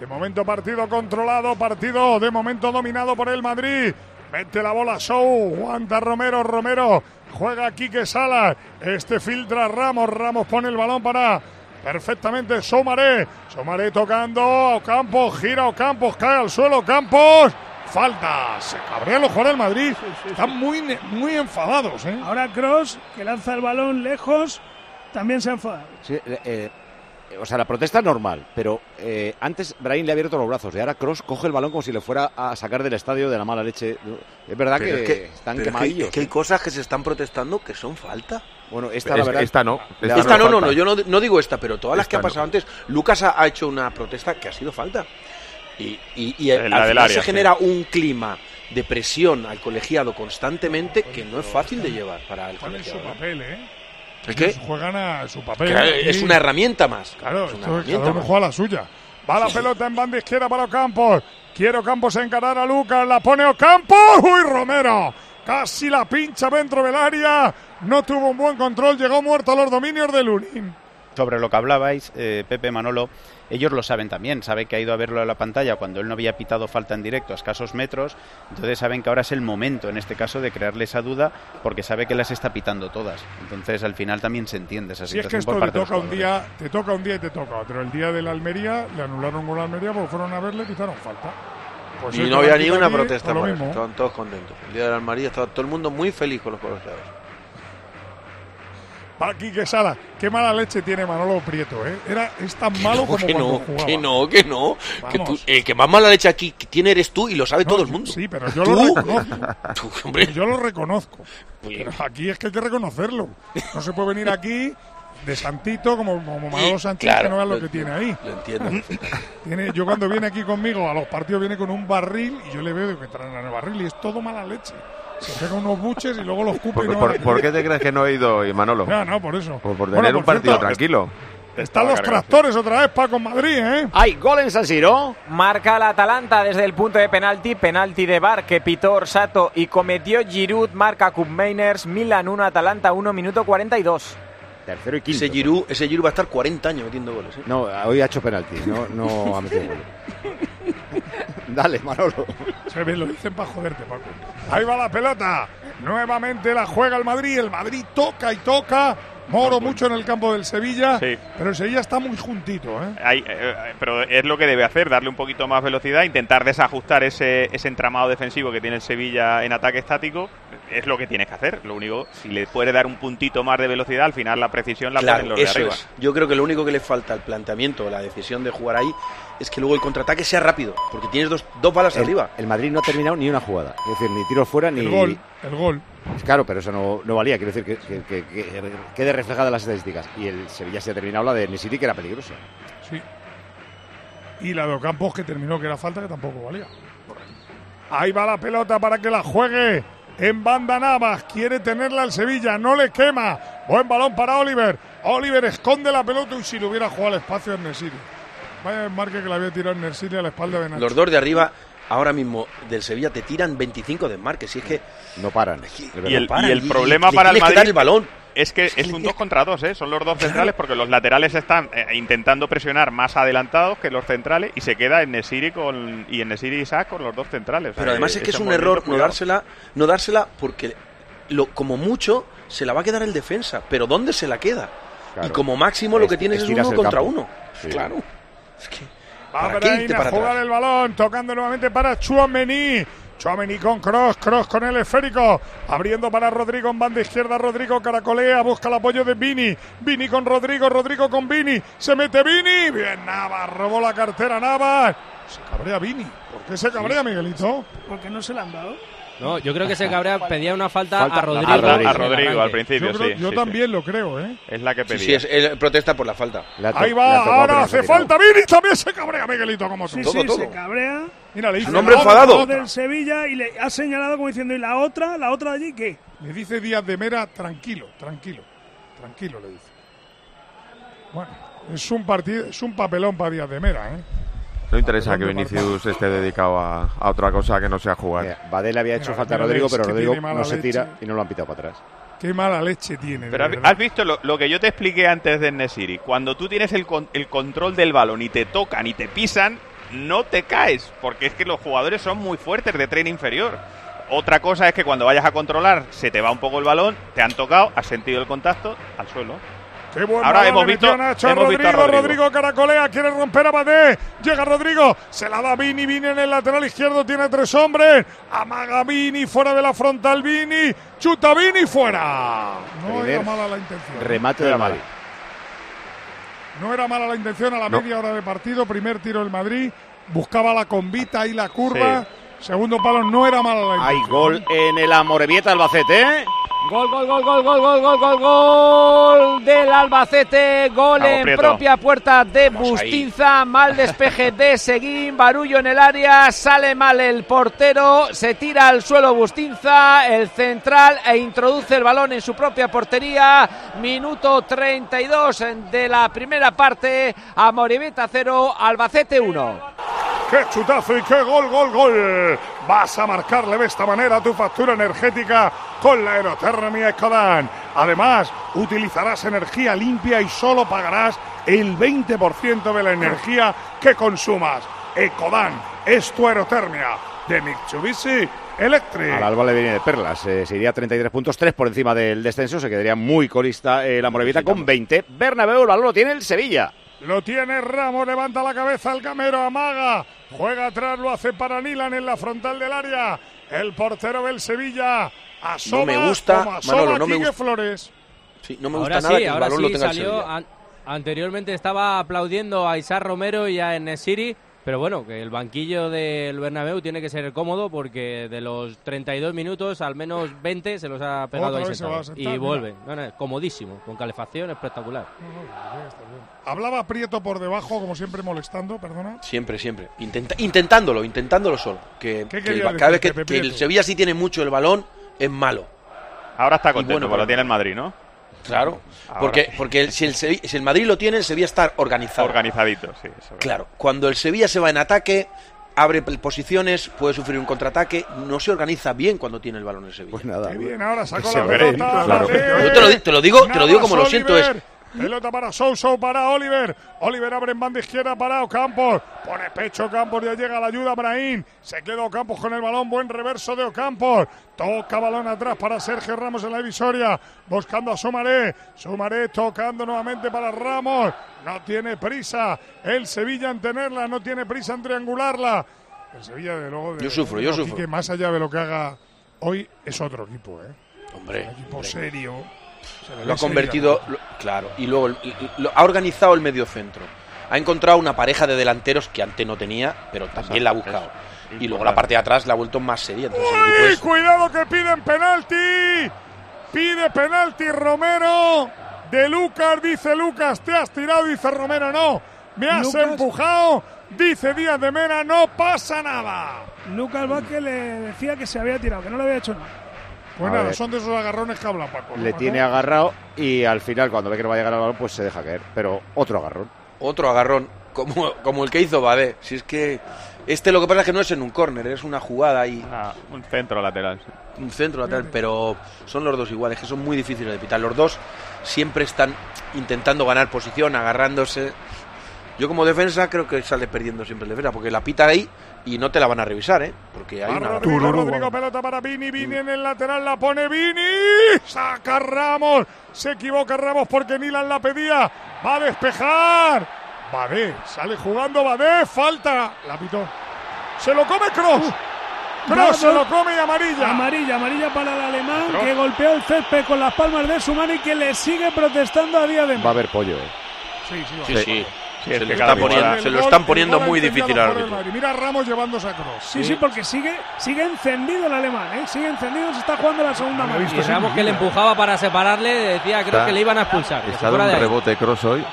de momento partido controlado, partido de momento dominado por el Madrid. Mete la bola Show, aguanta Romero, Romero juega Quique Salas, este filtra Ramos, Ramos pone el balón para perfectamente Somaré, Somaré tocando a Ocampos, gira Ocampos, cae al suelo Campos, falta, se cabrean los jugadores del Madrid, están muy, muy enfadados, ¿eh? Ahora Cross, que lanza el balón lejos, también se ha enfadado. Sí, eh, eh, o sea, la protesta es normal, pero eh, antes Brahim le ha abierto los brazos y ahora Cross coge el balón como si le fuera a sacar del estadio de la mala leche. Es verdad que, es que- están pero es que- quemadillos. es que hay cosas que se están protestando que son falta. Bueno, esta, la Es- verdad, esta no, esta no, no, no, yo no, no digo esta, pero todas las que ha pasado no. antes, Lucas ha, ha hecho una protesta que ha sido falta. Y, y- y En la al del final área, se sí. genera un clima de presión al colegiado constantemente que no es fácil de llevar para el su colegiado. ¿no? papel, ¿eh? ¿Es qué? Juegan a su papel. Que es una herramienta más. Claro, Es una esto herramienta cada uno más. juega la suya. Va la pelota en banda izquierda para Ocampos. Quiere Ocampos encarar a Lucas. La pone Ocampos. ¡Uy, Romero! Casi la pincha dentro del área. No tuvo un buen control. Llegó muerto a los dominios de Lunin. Sobre lo que hablabais, eh, Pepe Manolo, ellos lo saben también, saben que ha ido a verlo en la pantalla cuando él no había pitado falta en directo a escasos metros, entonces saben que ahora es el momento, en este caso, de crearle esa duda porque sabe que las está pitando todas. Entonces al final también se entiende esa Si es situación que esto por te parte de los toca un día, te toca un día y te toca otro. El día de la Almería le anularon gol a Almería porque fueron a verle y pitaron falta. Pues y no había ni una protesta pues lo por eso, mismo. estaban todos contentos. El día de la Almería estaba todo el mundo muy feliz con los colegiados. Va Quique Sala. Qué mala leche tiene Manolo Prieto, ¿eh? Era, es tan malo como que cuando no, jugaba. que no, que no. Que Vamos. el que más mala leche aquí tiene eres tú y lo sabe todo el mundo. Sí, pero yo ¿Tú? lo reconozco. *laughs* Hombre. Yo lo reconozco. Pero aquí es que hay que reconocerlo. No se puede venir aquí de santito como, como Manolo Sánchez, claro, que no veas lo lo- que tiene ahí. Lo entiendo. *laughs* Tiene, yo cuando viene aquí conmigo a los partidos viene con un barril y yo le veo que traen en el barril y es todo mala leche. Se pega unos buches y luego los escupe y ¿Por, no por- por qué te crees que no he ido hoy, Manolo? No, no, por eso. Por, por Bueno, tener por un partido cierto, tranquilo. Están los tractores otra vez, Paco, en Madrid, ¿eh? Hay gol en San Siro. Marca el Atalanta desde el punto de penalti, penalti de Bar que pitó Orsato y cometió Giroud, marca Cup Mainers, Milan 1, Atalanta 1, minuto 42. Tercero y quinto. Ese Giroud, ese Giroud va a estar 40 años metiendo goles. ¿eh? No, hoy ha hecho penalti, no, no ha metido gol. *laughs* Dale, Manolo. Se ve, lo dicen para joderte, Paco. Ahí va la pelota. Nuevamente la juega el Madrid. El Madrid toca y toca. Moro mucho en el campo del Sevilla. Sí. Pero el Sevilla está muy juntito, ¿eh? Hay, eh, pero es lo que debe hacer, darle un poquito más velocidad, intentar desajustar ese, ese entramado defensivo que tiene el Sevilla en ataque estático. Es lo que tienes que hacer. Lo único, si le puede dar un puntito más de velocidad, al final la precisión la ponen Claro, los de arriba. es. Yo creo que lo único que le falta al planteamiento, la decisión de jugar ahí, es que luego el contraataque sea rápido, porque tienes dos, dos balas El, arriba. el Madrid no ha terminado ni una jugada. Es decir, ni tiros fuera ni. El gol, el gol. Claro, pero eso no, no valía. Quiero decir que, que- que- que quede reflejada en las estadísticas. Y el Sevilla se ha terminado la de Nesiri, que era peligrosa. Sí. Y la de Ocampos que terminó que era falta que tampoco valía. Ahí va la pelota para que la juegue en banda Navas. Quiere tenerla el Sevilla, no le quema. Buen balón para Oliver. Oliver esconde la pelota y si lo hubiera jugado al espacio en Nesiri. Vaya marque que la había tirado en Nesiri a la espalda de Nacho. Los dos de arriba, ahora mismo del Sevilla, te tiran 25 de marque. Si es que No paran. Y el, paran, y el y- problema y le para el que Madrid el balón. es que es un 2 contra 2, ¿eh? son los dos centrales porque los laterales están eh, intentando presionar más adelantados que los centrales y se queda en Nesiri con, y en Nesiri y Isaac con los dos centrales. O sea, Pero además es que es un error no dársela, no dársela porque lo, como mucho se la va a quedar el defensa. Pero ¿dónde se la queda? Claro. Y como máximo lo que Es- tienes es estiras uno contra campo. uno. Sí. Claro. Es que, Va ¿para irte Brahim a para jugar atrás? el balón, tocando nuevamente para Chuamení. Chuamení con Cross, Cross con el esférico, abriendo para Rodrigo en banda izquierda, Rodrigo caracolea, busca el apoyo de Vini, Vini con Rodrigo, Rodrigo con Vini, se mete Vini, bien Navas, robó la cartera Navas, se cabrea Vini, ¿por qué se cabrea Miguelito? Porque no se la han dado. No, yo creo que se cabrea, pedía una falta, Falta a Rodrigo. a, Rodrigo al principio, Yo, creo- sí, yo sí, también lo creo, ¿eh? Es la que pedía. sí, es, él protesta por la falta. Ahí va, ahora hace falta Vini, también se cabrea Miguelito como. Sí, Todo, sí, todo. se cabrea. Mira, le dice Un hombre la enfadado. del Sevilla y le ha señalado como diciendo, ¿y la otra? ¿La otra de allí qué? Le dice Díaz de Mera, tranquilo, tranquilo, tranquilo, le dice. Bueno, es un partido, es un papelón para Díaz de Mera, ¿eh? No interesa que Vinicius esté dedicado a, a otra cosa que no sea jugar. Mira, Badel había hecho Mira, falta a Rodrigo, pero Rodrigo no se leche. tira y no lo han pitado para atrás. Qué mala leche tiene. Pero has, verdad. has visto lo, lo que yo te expliqué antes de Nesiri. Cuando tú tienes el, con- el control del balón y te tocan y te pisan, no te caes, porque es que los jugadores son muy fuertes de tren inferior. Otra cosa es que cuando vayas a controlar se te va un poco el balón, te han tocado, has sentido el contacto al suelo. Qué buen Ahora hemos visto- hemos Rodrigo, visto a Rodrigo. Rodrigo. caracolea, quiere romper a Badé. Llega Rodrigo, se la da Vini, Vini en el lateral izquierdo, tiene tres hombres. Amaga Vini, fuera de la frontal Vini. Chuta Vini, fuera. No Primer era mala la intención. Remate del Madrid. No era mala la intención a la No. media hora de partido. Primer tiro del Madrid. Buscaba la convita y la curva. Segundo palo, no era mala la Hay gol en el Amorebieta Albacete. Gol, gol, gol, gol, gol, gol, gol, gol, gol del Albacete. Gol Vamos, en Prieto. propia puerta de Vamos ahí. Bustinza. Mal despeje de Seguín. Barullo en el área. Sale mal el portero. Se tira al suelo Bustinza. El central e introduce el balón en su propia portería. Minuto 32 de la primera parte. Amoribeta 0, Albacete 1. ¡Qué chutazo y qué gol, gol, gol! Vas a marcarle de esta manera tu factura energética con la aerotermia Ecodan. Además, utilizarás energía limpia y solo pagarás el 20% de la energía que consumas. Ecodan es tu aerotermia de Mitsubishi Electric. Al Alba le viene de perlas. eh, se iría a 33 puntos, 3 por encima del descenso. Se quedaría muy colista el Amorebieta con 20. Bernabéu, el balón lo tiene el Sevilla. Lo tiene Ramos, levanta la cabeza el camero, amaga, juega atrás, lo hace para Nilan en la frontal del área. El portero del Sevilla asoma, No me gusta, asoma Manolo, no me gusta. Flores. Sí, no me ahora gusta nada sí, que el ahora balón sí lo tenga el salió. An- anteriormente estaba aplaudiendo a Isar Romero y a Enesiri Pero bueno, que el banquillo del Bernabéu tiene que ser cómodo porque de los 32 minutos, al menos 20 se los ha pegado ahí vez se va a sentados. sentar, Y mira. vuelve. No, no, comodísimo, con calefacción espectacular. Hablaba Prieto por debajo, como siempre molestando, perdona. Siempre, siempre. Intenta- intentándolo, intentándolo solo. Que, ¿Qué que el- cada vez que, el? Sevilla sí tiene mucho el balón, es malo. Ahora está contento, bueno, porque lo pero- tiene el Madrid, ¿no? Claro. Ahora Porque, porque el- si, el si el Madrid lo tiene, el Sevilla está organizado. Organizadito, sí. eso es Claro. Cuando el Sevilla se va en ataque, abre posiciones, puede sufrir un contraataque, no se organiza bien cuando tiene el balón el Sevilla. Pues nada. Qué bien, ahora sacó la pelota. claro. Yo te lo te lo digo- te lo digo como lo siento, es-. Pelota para Sou, Sou para Oliver. Oliver abre en banda izquierda para Ocampos. Pone pecho Ocampos, ya llega la ayuda Brahim. Se queda Ocampos con el balón. Buen reverso de Ocampos. Toca balón atrás para Sergio Ramos en la divisoria. Buscando a Sumaré. Sumaré tocando nuevamente para Ramos. No tiene prisa. El Sevilla en tenerla. No tiene prisa en triangularla. El Sevilla, de luego. de- Yo sufro, yo sufro. Que más allá de lo que haga hoy, es otro equipo, ¿eh? Hombre. Un equipo serio. Lo ha convertido, lo- claro, y luego lo- ha organizado el medio centro. Ha encontrado una pareja de delanteros que antes no tenía, pero también la ha buscado. Y luego la parte de atrás la ha vuelto más seria. Entonces ¡Uy! Cuidado que piden penalti. Pide penalti Romero. De Lucas, dice Lucas, te has tirado, dice Romero, no. Me has Lucas. empujado, dice Díaz de Mera, no pasa nada. Lucas Vázquez le decía que se había tirado, que no le había hecho nada. Pues nada, son de esos agarrones que habla Paco. ¿no, Le tiene agarrado y al final, cuando ve que no va a llegar al balón, pues se deja caer. Pero otro agarrón. Otro agarrón, como, como el que hizo Badé. Si es que este lo que pasa es que no es en un córner, es una jugada y Ah, un centro lateral. un centro lateral, pero son los dos iguales, que son muy difíciles de pitar. Los dos siempre están intentando ganar posición, agarrándose. Yo como defensa creo que sale perdiendo siempre el defensa, porque la pita ahí y no te la van a revisar, ¿eh? Porque hay Va una... Rodrigo, Rodrigo, pelota para Vini, Vini en el lateral, la pone Vini, saca Ramos, se equivoca Ramos porque Nilan la pedía, va a despejar, Badé, sale jugando Badé, falta, la pitó, se lo come Cross, Cross se lo come y amarilla. Amarilla, amarilla para el alemán que golpeó el césped con las palmas de su mano y que le sigue protestando a día de Va a haber pollo, ¿eh? Sí, sí, Sí, sí. Sí, es se, que lo está poniendo, se lo están poniendo gol muy difícil al árbitro. Mira a Ramos llevándose a Cross. Sí, sí, porque sigue, sigue encendido el alemán, ¿eh? Sigue encendido, se está jugando la segunda mano. Y Ramos que le empujaba para separarle, decía creo Está- que le iban a expulsar. se Está fuera un rebote cross hoy.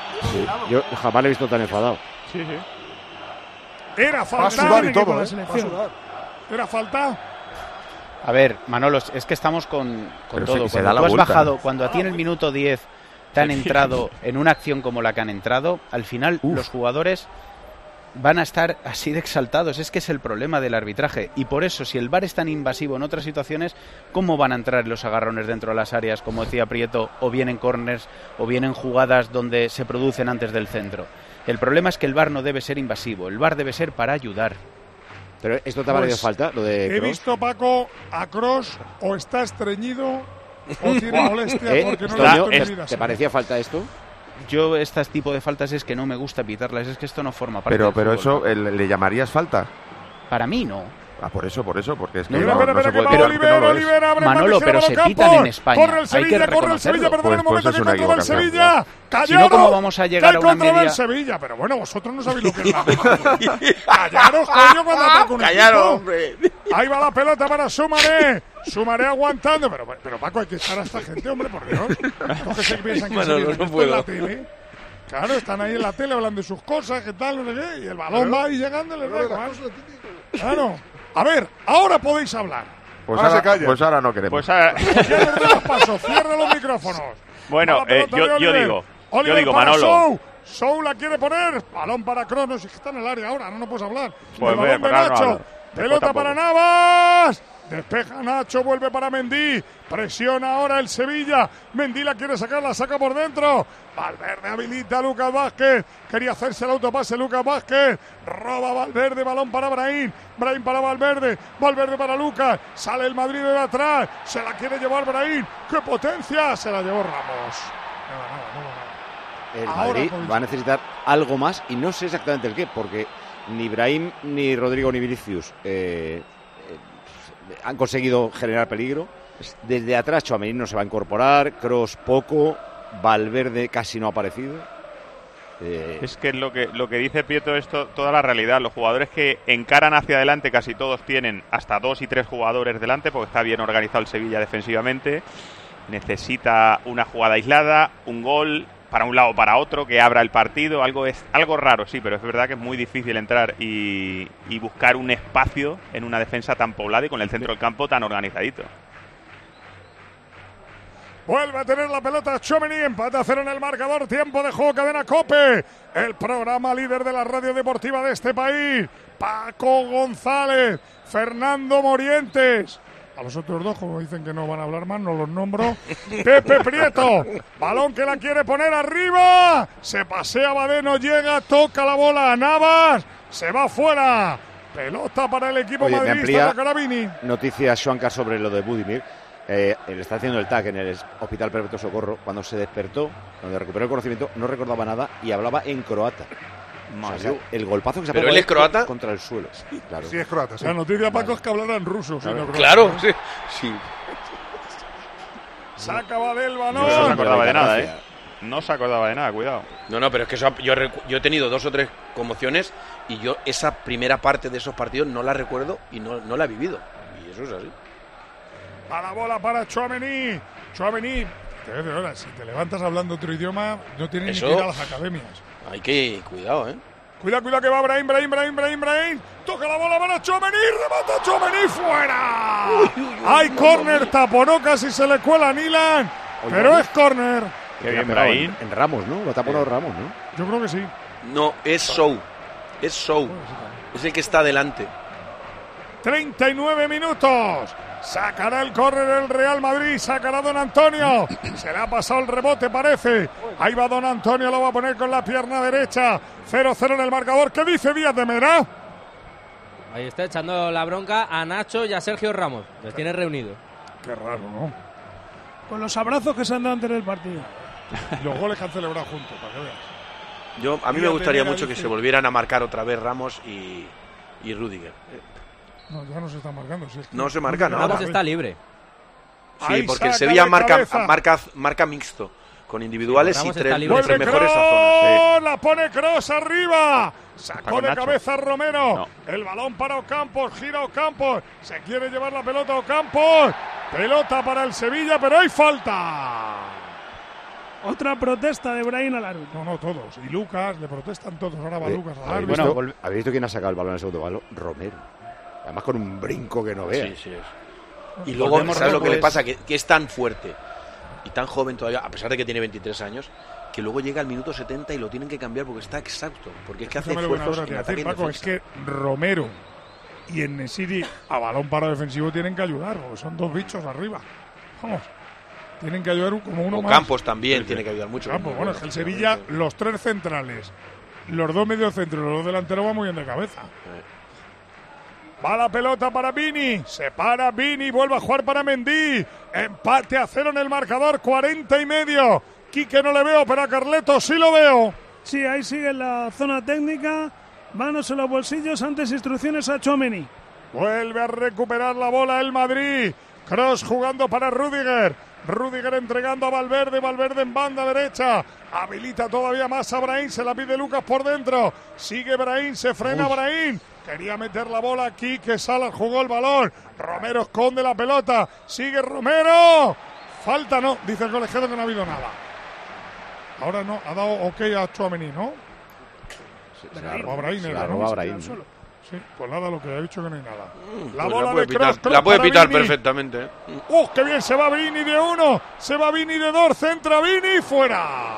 Yo jamás le he visto tan enfadado. Sí, sí. Era Va a falta. sudar y todo, ¿eh? Era falta. A ver, Manolo, es que estamos con, con se- todo. se da Cuando la tú has bajado, cuando a ti en el minuto 10 te han entrado en una acción como la que han entrado, al final los jugadores van a estar así de exaltados. Es que es el problema del arbitraje. Y por eso, si el VAR es tan invasivo en otras situaciones, ¿cómo van a entrar los agarrones dentro de las áreas, como decía Prieto, o bien en corners, o bien en jugadas donde se producen antes del centro? El problema es que el VAR no debe ser invasivo, el VAR debe ser para ayudar. Pero esto te ha valido Pues, falta, lo de He Kroos? visto, Paco, a Cross o está estreñido o tiene molestia ¿Eh? porque no es- vida. ¿Te parecía falta esto? Yo, este tipo de faltas es que no me gusta pitarlas, es que esto no forma parte Pero, del pero fútbol. eso, ¿el- ¿le llamarías falta? Para mí no. Ah, por eso, por eso, porque es que No, no, no, se puede que tirar porque no Oliver. Oliver abre Manolo, pero se pitan en España, Corre el hay que Sevilla, corre el. Sevilla, perdón Pues- el momento pues que es una contra el. Sevilla. Si no, Callaros, ¿cómo vamos a llegar que a una media? el Sevilla, pero bueno, vosotros no sabéis lo que es la *laughs* Callaros, coño, cuando ataca un Callaros, hombre. Ahí va la pelota para Sumaré. Sumaré aguantando. Pero, pero Paco, hay que echar a esta gente, hombre, por Dios. Estos que se *laughs* piensan que Manolo, se no puedo. en la tele. Claro, están ahí en la tele hablando de sus cosas, qué tal, no sé qué. Y el balón va ahí llegando y les da igual. Claro. A ver, ahora podéis hablar. Pues Ahora ahora, se calla. pues ahora no queremos. Pues ahora- los pasos, cierra los micrófonos. *laughs* Bueno, eh, yo, de yo Oliver. digo, yo digo, para Manolo. Sou. Sou la quiere poner. Balón para Cronos. Es que está en el área ahora, no, no puedes hablar. Pues ve, no hablo. Pelota para. Navas. Despeja Nacho, vuelve para Mendy. Presiona ahora el Sevilla. Mendy la quiere sacar, la saca por dentro. Valverde habilita a Lucas Vázquez. Quería hacerse el autopase Lucas Vázquez. Roba Valverde, balón para Brahim. Brahim para Valverde. Valverde para Lucas. Sale el Madrid de atrás. Se la quiere llevar Brahim. ¡Qué potencia! Se la llevó Ramos. Nada, nada, nada, nada. El Ahora Madrid va a necesitar algo más y no sé exactamente el qué, porque ni Brahim, ni Rodrigo, ni Vinicius eh, eh, han conseguido generar peligro. Desde atrás Chouameni no se va a incorporar, Cross poco, Valverde casi no ha aparecido. Eh, Es que lo que lo que dice Prieto es to- toda la realidad. Los jugadores que encaran hacia adelante, casi todos tienen hasta dos y tres jugadores delante, porque está bien organizado el Sevilla defensivamente. Necesita una jugada aislada, un gol para un lado o para otro que abra el partido. Algo es algo raro, sí, pero es verdad que es muy difícil entrar y, buscar un espacio en una defensa tan poblada y con el centro del campo tan organizadito. Vuelve a tener la pelota Chomeny, empate a cero en el marcador, tiempo de juego, cadena Cope, el programa líder de la radio deportiva de este país, Paco González, Fernando Morientes. A los otros dos, como dicen que no van a hablar más, no los nombro. *laughs* Pepe Prieto, balón que la quiere poner arriba, se pasea Badeno, llega, toca la bola a Navas, se va fuera. Pelota para el equipo Oye, madridista Carabini. noticias Schwanka sobre lo de Budimir. Eh, él está haciendo el TAC en el Hospital Perpetuo Socorro. Cuando se despertó, cuando recuperó el conocimiento, no recordaba nada y hablaba en croata. O sea, el golpazo que se ha ¿Pero él es croata? contra el suelo. Claro. Sí, es croata, sí. La noticia, Paco, es que hablarán ruso. Claro, sí. sí. Saca Badel No se balón. acordaba de nada, ¿eh? No se acordaba de nada, cuidado. No, no, pero es que eso, yo, recu- yo he tenido dos o tres conmociones y yo esa primera parte de esos partidos no la recuerdo y no, no la he vivido. Y eso es así. A la bola para Chouameni. Chouameni. Si te levantas hablando otro idioma, no tienes Eso- ni que ir a las academias. Hay que cuidado, ¿eh? Cuidado, cuidado que va Brahim, Brahim, Brahim, Brahim, Brahim. Toca la bola para Chouameni. Remata Chouameni fuera. Hay córner, taponó, casi se le cuela a Nilan. Pero es córner. Qué bien, Brahim. En, en Ramos, ¿no? Lo ha tapado Ramos, ¿no? Yo creo que sí. No, es Show. Es Show. Es el que está adelante. 39 minutos. Sacará el córner el Real Madrid. Sacará Don Antonio. Se le ha pasado el rebote, parece. Ahí va Don Antonio. Lo va a poner con la pierna derecha. 0-0 en el marcador. ¿Qué dice Díaz de Mera? Ahí está echando la bronca a Nacho y a Sergio Ramos. Los tiene reunidos. Qué raro, ¿no? Con los abrazos que se han dado antes del partido. *laughs* Los goles que han celebrado juntos, para que veas. Yo, a mí me Díaz gustaría mucho que se volvieran a marcar otra vez Ramos y, y Rudiger. No, ya no se está marcando. si es que- No se marca nada. Está libre. Sí, Ahí porque el Sevilla marca, marca, marca mixto, con individuales Sí, y tres, Vuelve mejores a zonas. la pone Cross arriba. Sacó de Nacho. cabeza Romero. No. El balón para Ocampos, gira Ocampos. Se quiere llevar la pelota a Ocampos. Pelota para el Sevilla, pero hay falta. Otra protesta de Brahim al árbitro. No, no, todos. Y Lucas, le protestan todos. Ahora va Eh, Lucas al ¿habéis, visto, volve- ¿Habéis visto quién ha sacado el balón en el segundo balón? Romero. Además con un brinco que no veas. Sí, sí es. Y luego, Volvemos ¿sabes lo que le pasa? Que, que es tan fuerte y tan joven todavía, a pesar de que tiene 23 años, que luego llega al minuto 70 y lo tienen que cambiar porque está exacto. Porque es que hace esfuerzos en ataque en es que Romero y en Nesiri a balón para defensivo tienen que ayudar, porque son dos bichos arriba. Vamos, tienen que ayudar como uno O más. Campos también tiene que ayudar mucho. Campos, bueno, es que el Sevilla, los tres centrales, los dos mediocentros y los dos delanteros van muy bien de cabeza. Va la pelota para Vini. Se para Vini. Vuelve a jugar para Mendy. Empate a cero en el marcador. 40 y medio. Quique no le veo, pero a Carleto sí lo veo. Sí, ahí sigue la zona técnica. Manos en los bolsillos. Antes instrucciones a Chomeni. Vuelve a recuperar la bola el Madrid. Cross jugando para Rudiger. Rudiger entregando a Valverde. Valverde en banda derecha. Habilita todavía más a Brahim. Se la pide Lucas por dentro. Sigue Brahim. Se frena Brahim. Quería meter la bola aquí. Que Salas jugó el balón. Romero esconde la pelota. Sigue Romero. Falta no. Dice el colegiado que no ha habido nada. Ahora no. Ha dado ok a Chouameni, ¿no? Se la, Brahim, se era, la ¿no? roba Se Brahim. queda solo. Sí, pues nada, lo que ha dicho que no hay nada. La Pues bola la puede de pitar, Kroos, Kroos la puede pitar Vini. perfectamente. ¿eh? ¡Uh, qué bien! Se va Vini de uno, se va Vini de dos, centra Vini, fuera.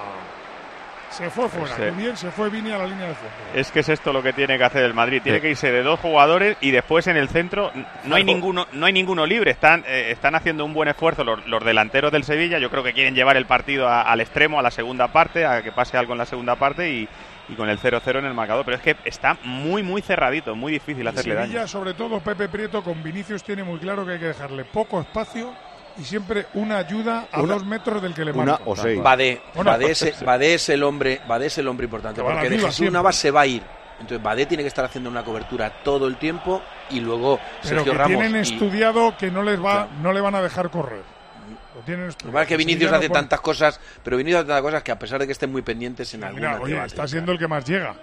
Se fue fuera, Ese- qué bien se fue Vini a la línea de fondo. Es que es esto lo que tiene que hacer el Madrid. Tiene Sí. que irse de dos jugadores y después en el centro no hay ninguno, no hay ninguno libre. Están, eh, están haciendo un buen esfuerzo los, los delanteros del Sevilla. Yo creo que quieren llevar el partido a- al extremo, a la segunda parte, a que pase algo en la segunda parte y, y con el 0-0 en el marcador. Pero es que está muy, muy cerradito, muy difícil hacerle Sevilla, daño. sobre todo Pepe Prieto con Vinicius tiene muy claro que hay que dejarle poco espacio y siempre una ayuda a Una- dos metros del que le una marca. o seis. Badé, Bueno, Badé, es, Badé es el hombre, Badé es el hombre importante, va porque de Jesús siempre. Navas se va a ir. Entonces Badé tiene que estar haciendo una cobertura todo el tiempo y luego Pero Sergio que Ramos tienen y- estudiado que no les va, Claro. no le van a dejar correr. Lo tienen Lo que Vinicius hace tantas cosas, pero Vinicius hace tantas cosas que a pesar de que estén muy pendientes en alguna Mira, oye, está siendo el que más llega.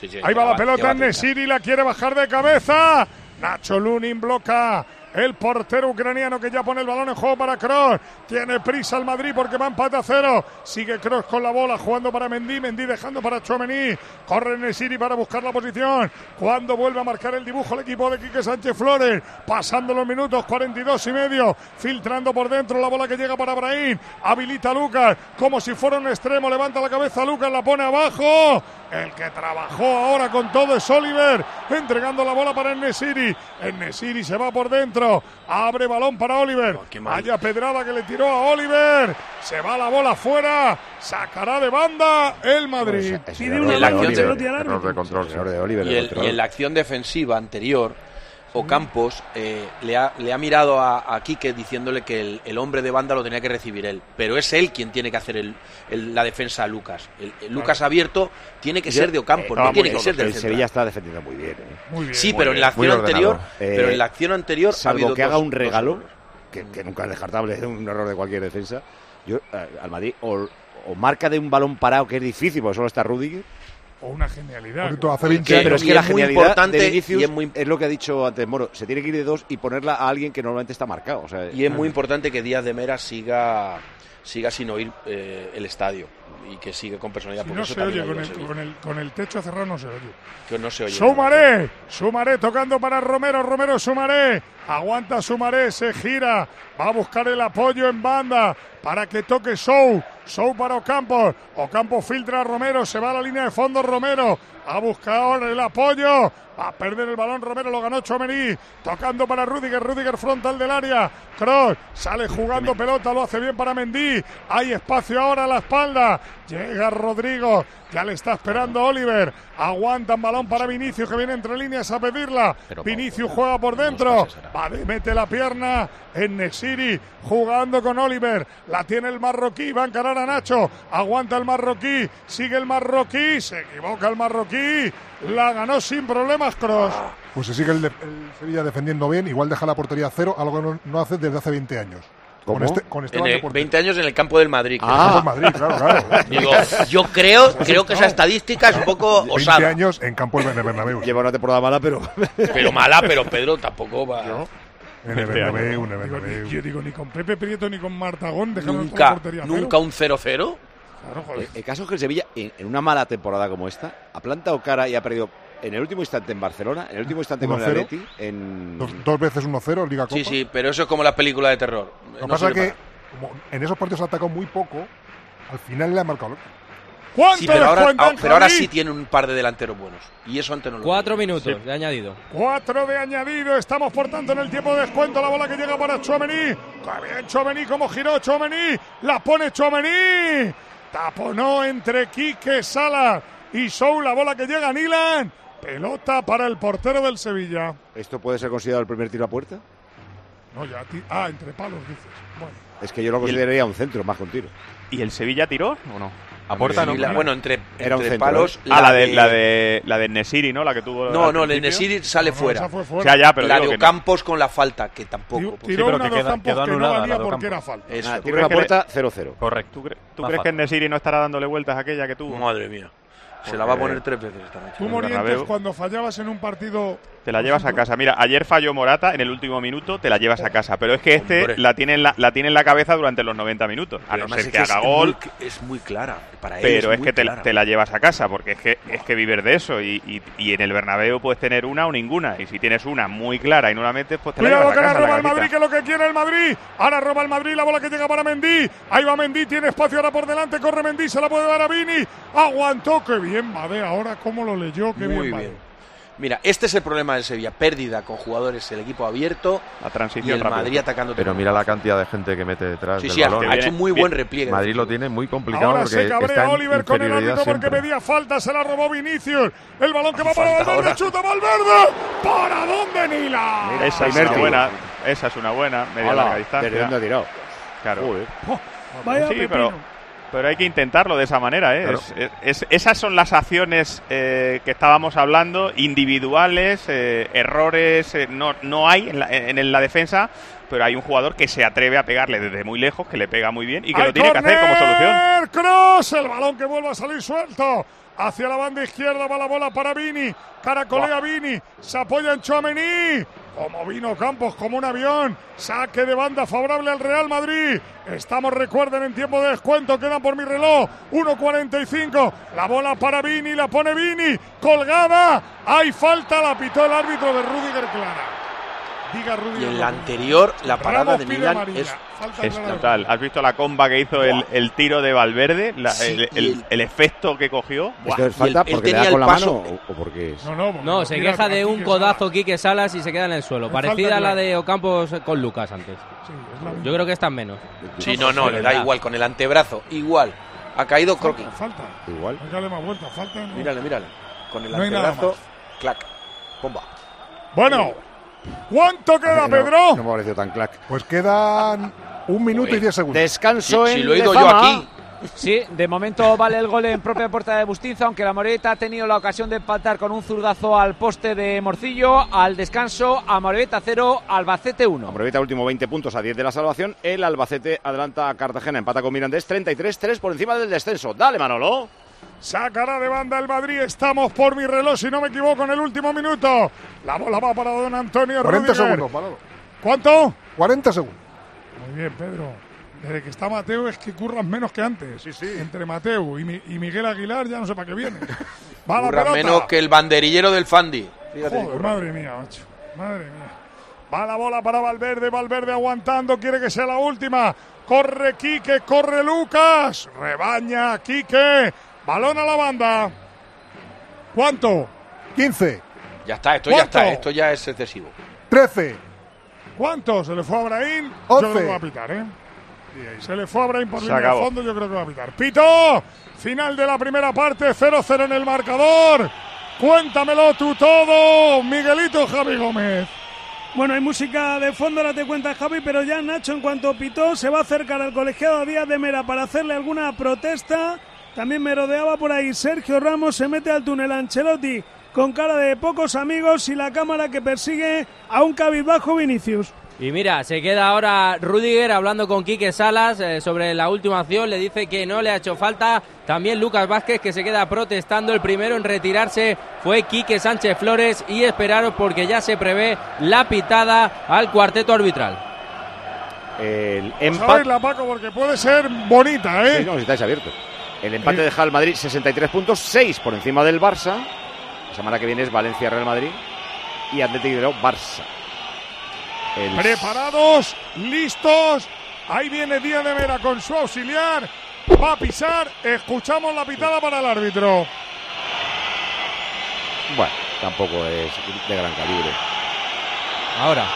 Sí, sí, Ahí va la bate, pelota en Nesiri, la quiere bajar de cabeza. Nacho Lunin bloca. El portero ucraniano que ya pone el balón en juego para Kroos. Tiene prisa el Madrid porque va empate a cero. Sigue Kroos con la bola jugando para Mendy. Mendy dejando para Chouameni. Corre Nesiri para buscar la posición. Cuando vuelve a marcar el dibujo el equipo de Quique Sánchez Flores. Pasando los minutos 42 y medio. Filtrando por dentro la bola que llega para Brahim. Habilita a Lucas como si fuera un extremo. Levanta la cabeza Lucas, la pone abajo. El que trabajó ahora con todo es Oliver, entregando la bola para Nesiri. Nesiri se va por dentro, abre balón para Oliver. Vaya pedrada que le tiró a Oliver. Se va la bola fuera, sacará de banda el Madrid. Una la mano, acción de- Error de control. Error de Oliver, y, de el- y en la acción defensiva anterior, Ocampos eh, le, ha, le ha mirado a, a Quique diciéndole que el, el hombre de banda lo tenía que recibir él. Pero es él quien tiene que hacer el- el- la defensa a Lucas. El, el Lucas abierto tiene que ser de Ocampos, no tiene que ser del El central. Sevilla está defendiendo muy bien. ¿eh? Sí, pero en la acción anterior, pero en la acción anterior ha salvo habido que haga un regalo, que, que nunca es descartable, es un error de cualquier defensa. Yo eh, al Madrid o, o marca de un balón parado que es difícil porque solo está Rudiger. O una genialidad. Bonito, hace Que- 20 años. pero es y que la es muy genialidad importante de Vinicius y es muy- es lo que ha dicho antes Moro. Se tiene que ir de dos y ponerla a alguien que normalmente está marcado. O sea, Y es muy importante que Díaz de Mera siga, siga sin oír eh, el estadio y que siga con personalidad. Si no eso se oye, con el, con, el, con el techo cerrado no se oye. Que no se oye. Sumaré, Sumaré tocando para Romero, Romero Sumaré, aguanta Sumaré, se gira, va a buscar el apoyo en banda para que toque Sou, Sou para Ocampos, Ocampos filtra a Romero, se va a la línea de fondo Romero, ha buscado el apoyo, va a perder el balón Romero, lo ganó Chomení, tocando para Rudiger, Rudiger frontal del área, Cross sale jugando pelota, lo hace bien para Mendy, hay espacio ahora a la espalda, llega Rodrigo, ya le está esperando Oliver, aguantan balón para Vinicius que viene entre líneas a pedirla, Vinicius juega por dentro, va, mete la pierna en Nesiri, jugando con Oliver, la tiene el marroquí, va a encarar a Nacho, aguanta el marroquí, sigue el marroquí, se equivoca el marroquí, la ganó sin problemas Cross. Pues se sigue el, el Sevilla defendiendo bien, igual deja la portería a cero, algo que no, no hace desde hace 20 años. ¿Cómo? Con, este, con En el- portero. 20 años en el campo del Madrid. Ah. Madrid, claro, claro. *laughs* Digo, yo creo, creo que esa estadística es un poco 20 osada. años en campo del Bernabéu. *laughs* Lleva una temporada mala, pero... *laughs* Pero mala, pero Pedro tampoco va. En el Bernabéu, en el Digo, Bernabéu. ni- yo digo, ni con Pepe Prieto ni con Martagón dejamos la Nunca, portería a cero. nunca un 0-0. Claro, joder. El, el caso es que el Sevilla, en, en una mala temporada como esta, ha plantado cara y ha perdido en el último instante en Barcelona, en el último instante con el 1-0. Atleti, en... Dos, dos veces 1-0, Liga Copa. Sí, sí, pero eso es como las películas de terror. Lo que No pasa es que como en esos partidos ha atacado muy poco, al final le ha marcado. ¿Cuánto Sí, pero ahora, ah, pero ahora sí tiene un par de delanteros buenos. Y eso antes no lo Cuatro tenía. minutos de añadido. Cuatro de añadido, estamos por tanto en el tiempo de descuento, la bola que llega para Chomení, que bien Chomení, como giró Chomení, la pone Chomení, taponó entre Quique Sala y Sou, la bola que llega a Nilan, pelota para el portero del Sevilla. ¿Esto puede ser considerado el primer tiro a puerta? No, ya, ah, entre palos dices. Bueno. Es que yo lo el- consideraría un centro, más que un tiro. ¿Y el Sevilla tiró o no? A puerta no. Sí, la- bueno, entre, Era un entre centro, palos. ¿eh? Ah, la de, la de la de Nesiri, ¿no? La que tuvo. No, no, principio. Nesiri sale No, fuera. fue O fuera. sea, ya, pero la de que no. Ocampos con la falta, que tampoco. Tiró, pues, tiró pero una que queda- quedó que no anulada valía la de porque era Ocampos. falta. eso. Ah, ¿tú tiro a la crees que puerta, 0-0. Correcto. ¿Tú, cre- tú Va crees que fácil. Nesiri no estará dándole vueltas a aquella que tuvo? Madre mía. Se la va a poner tres veces esta noche. Tú, Bernabéu. cuando fallabas en un partido... Te la llevas a casa. Mira, ayer falló Morata en el último minuto, te la llevas a casa. Pero es que este Hombre. la tiene, en la, la tiene en la cabeza durante los 90 minutos. A no ser es que haga es gol. muy- es muy clara. Para él Pero es muy que te, te la llevas a casa, porque es que, es que vives de eso. Y, y- y en el Bernabéu puedes tener una o ninguna. Y si tienes una muy clara y no la metes, pues te la Cuidado llevas que a la casa. roba la el Madrid, que es lo que quiere el Madrid. Ahora roba el Madrid, la bola que llega para Mendy. Ahí va Mendy, tiene espacio ahora por delante, corre Mendy, se la puede dar a Vini. Aguantó, qué bien Bade, ahora cómo lo leyó, qué Muy bien, bien. Mira, este es el problema del Sevilla. Pérdida con jugadores, el equipo abierto La y transición el rápida. Madrid atacando. Pero mira la cantidad de gente que mete detrás Sí, del sí, ha, balón. ha hecho un muy buen repliegue. Madrid lo tiene muy complicado Ahora porque se cabrea Oliver con el árbitro porque pedía falta, se la robó Vinicius. El balón que va para Valverde, ahora. chuta Valverde. ¿Para dónde Nila? Esa es una buena. Esa es una buena. Media Hola, larga ¿Desde dónde distancia. ha tirado? Claro. Joder. Vaya Sí, pepino. pero, pero hay que intentarlo de esa manera. ¿eh? Claro. Es- es- esas son las acciones eh, que estábamos hablando, individuales, eh, errores, eh, no, no hay en la, en la defensa, pero hay un jugador que se atreve a pegarle desde muy lejos, que le pega muy bien y que ¡Hay lo tiene que hacer como solución. ¡Cross! El balón que vuelve a salir suelto. Hacia la banda izquierda va la bola para Vini. Caracolea Vini. Se apoya en Chouameni. Como vino Campos, como un avión. Saque de banda favorable al Real Madrid. Estamos, recuerden, en tiempo de descuento. Quedan por mi reloj 1.45. La bola para Vini. La pone Vini. Colgada. Hay falta. La pitó el árbitro de Rudiger Clara. Diga Y en la anterior, la parada de amarilla. es total. ¿Has visto la comba que hizo el, el tiro de Valverde? La- Sí, el, y el- el- el efecto que cogió. Buah. ¿Esto es falta porque le da con el la paso. mano o, o porque es? No, no, porque No, se tira queja de a un codazo Quique Salas y se queda en el suelo. Es Parecida a la de Ocampos con Lucas antes. Sí, es la Yo creo que están menos. Sí, no, no, le da igual con el antebrazo, igual. Ha caído croquis. Falta. Igual. Dale más vuelta. Falta. no. Mírale, mírale. Con el No antebrazo, clac, bomba. Bueno, ¿cuánto queda, No, Pedro? No me ha parecido tan clac. Pues quedan un minuto y diez segundos. Descanso Si, en si lo he ido yo aquí, Sí, de momento vale el gol en propia puerta de Bustinza, aunque la Moreta ha tenido la ocasión de empatar con un zurdazo al poste de Morcillo. Al descanso, a Moreta 0, Albacete 1. Aprovecha último 20 puntos a 10 de la salvación. El Albacete adelanta a Cartagena, empata con Mirandés 33-3 por encima del descenso. Dale, Manolo. Sacará de banda el Madrid. Estamos por mi reloj, si no me equivoco, en el último minuto. La bola va para don Antonio 40 Rudiger. segundos, Manolo. ¿Cuánto? 40 segundos. Muy bien, Pedro. Desde que está Mateo es que curran menos que antes. Sí, sí. Entre Mateo y, Mi- y Miguel Aguilar ya no sé para qué viene. *laughs* Va la pelota. menos que el banderillero del Fandi. Fíjate Joder, madre mía, macho. Madre mía. Va la bola para Valverde, Valverde aguantando, quiere que sea la última. Corre Quique, corre Lucas. Rebaña Quique. Balón a la banda. ¿Cuánto? 15, Ya está, esto ya ¿Cuánto? está, esto ya es excesivo. 13, ¿Cuánto? ¿Se le fue a Brahim? Yo creo que va a pitar, ¿eh? Y ahí Se le fue a Brahim por Se línea de fondo, yo creo que va a pitar. ¡Pito! Final de la primera parte, 0-0 en el marcador. Cuéntamelo tú todo, Miguelito Javi Gómez. Bueno, hay música de fondo, ahora te cuenta Javi, pero ya Nacho, en cuanto pitó, se va a acercar al colegiado Díaz de Mera para hacerle alguna protesta. También me rodeaba por ahí Sergio Ramos, se mete al túnel Ancelotti con cara de pocos amigos y la cámara que persigue a un cabizbajo Vinicius. Y mira, se queda ahora Rudiger hablando con Quique Salas eh, sobre la última acción. Le dice que no le ha hecho falta. También Lucas Vázquez que se queda protestando. El primero en retirarse fue Quique Sánchez Flores. Y esperaros porque ya se prevé la pitada al cuarteto arbitral. El empate. Paco, porque puede ser bonita, ¿eh? Sí, no, si estáis abiertos. El empate deja al Madrid 63 puntos, 6 por encima del Barça. La semana que viene es Valencia-Real Madrid y Atlético de Bilbao, Barça. El- Preparados, listos. Ahí viene Díaz de Mera con su auxiliar. Va a pisar. Escuchamos la pitada para el árbitro. Bueno, tampoco es de gran calibre. Ahora.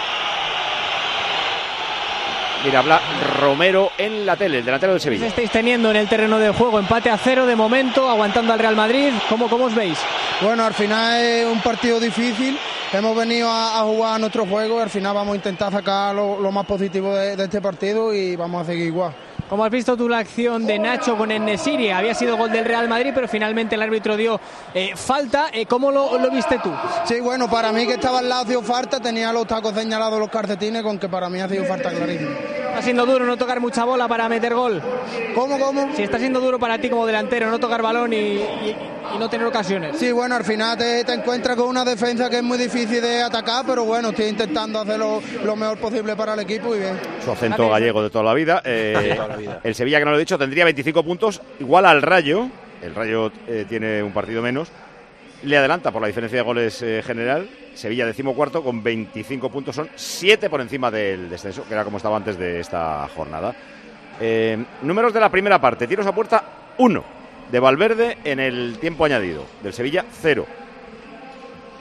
Mira, habla Romero en la tele, el delantero del Sevilla. estáis teniendo en el terreno de juego? Empate a cero de momento, aguantando al Real Madrid. ¿Cómo, cómo os veis? Bueno, al final es un partido difícil. Hemos venido a, a jugar nuestro juego y al final vamos a intentar sacar lo, lo más positivo de, de este partido y vamos a seguir igual. ¿Cómo has visto tú la acción de Nacho con Enesiri? Había sido gol del Real Madrid, pero finalmente el árbitro dio eh, falta. Eh, ¿Cómo lo, lo viste tú? Sí, bueno, para mí que estaba al lado sido falta, tenía los tacos señalados los calcetines, con que para mí ha sido falta clarísima. Está siendo duro no tocar mucha bola para meter gol. ¿Cómo, cómo? Si está siendo duro para ti como delantero no tocar balón y, y- y no tener ocasiones. Sí, bueno, al final te, te encuentras con una defensa que es muy difícil de atacar, pero bueno, estoy intentando hacer lo, lo mejor posible para el equipo y bien. Su acento gallego de toda la vida. Eh, El Sevilla, que no lo he dicho, tendría 25 puntos, igual al Rayo. El Rayo eh, tiene un partido menos. Le adelanta por la diferencia de goles eh, general. Sevilla decimocuarto con 25 puntos, son 7 por encima del descenso, que era como estaba antes de esta jornada. Eh, números de la primera parte: tiros a puerta 1 de Valverde en el tiempo añadido. Del Sevilla 0.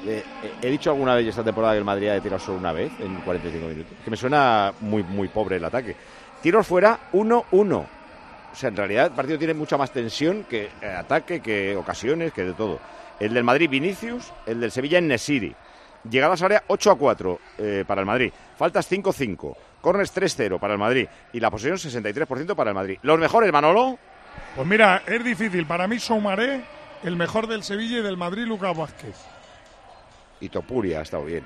Eh, he dicho alguna vez esta temporada que el Madrid ha tirar solo una vez en 45 minutos. Que me suena muy, muy pobre el ataque. Tiros fuera 1-1. O sea, en realidad el partido tiene mucha más tensión que ataque, que ocasiones, que de todo. El del Madrid Vinicius, el del Sevilla en Nesiri. Llegadas a área 8 a 4 eh, para el Madrid. Faltas 5-5. Corners 3-0 para el Madrid. Y la posesión 63% para el Madrid. Los mejores, Manolo. Pues mira, es difícil. Para mí, Soumaré, el mejor del Sevilla y del Madrid, Lucas Vázquez. Y Topuria ha estado bien.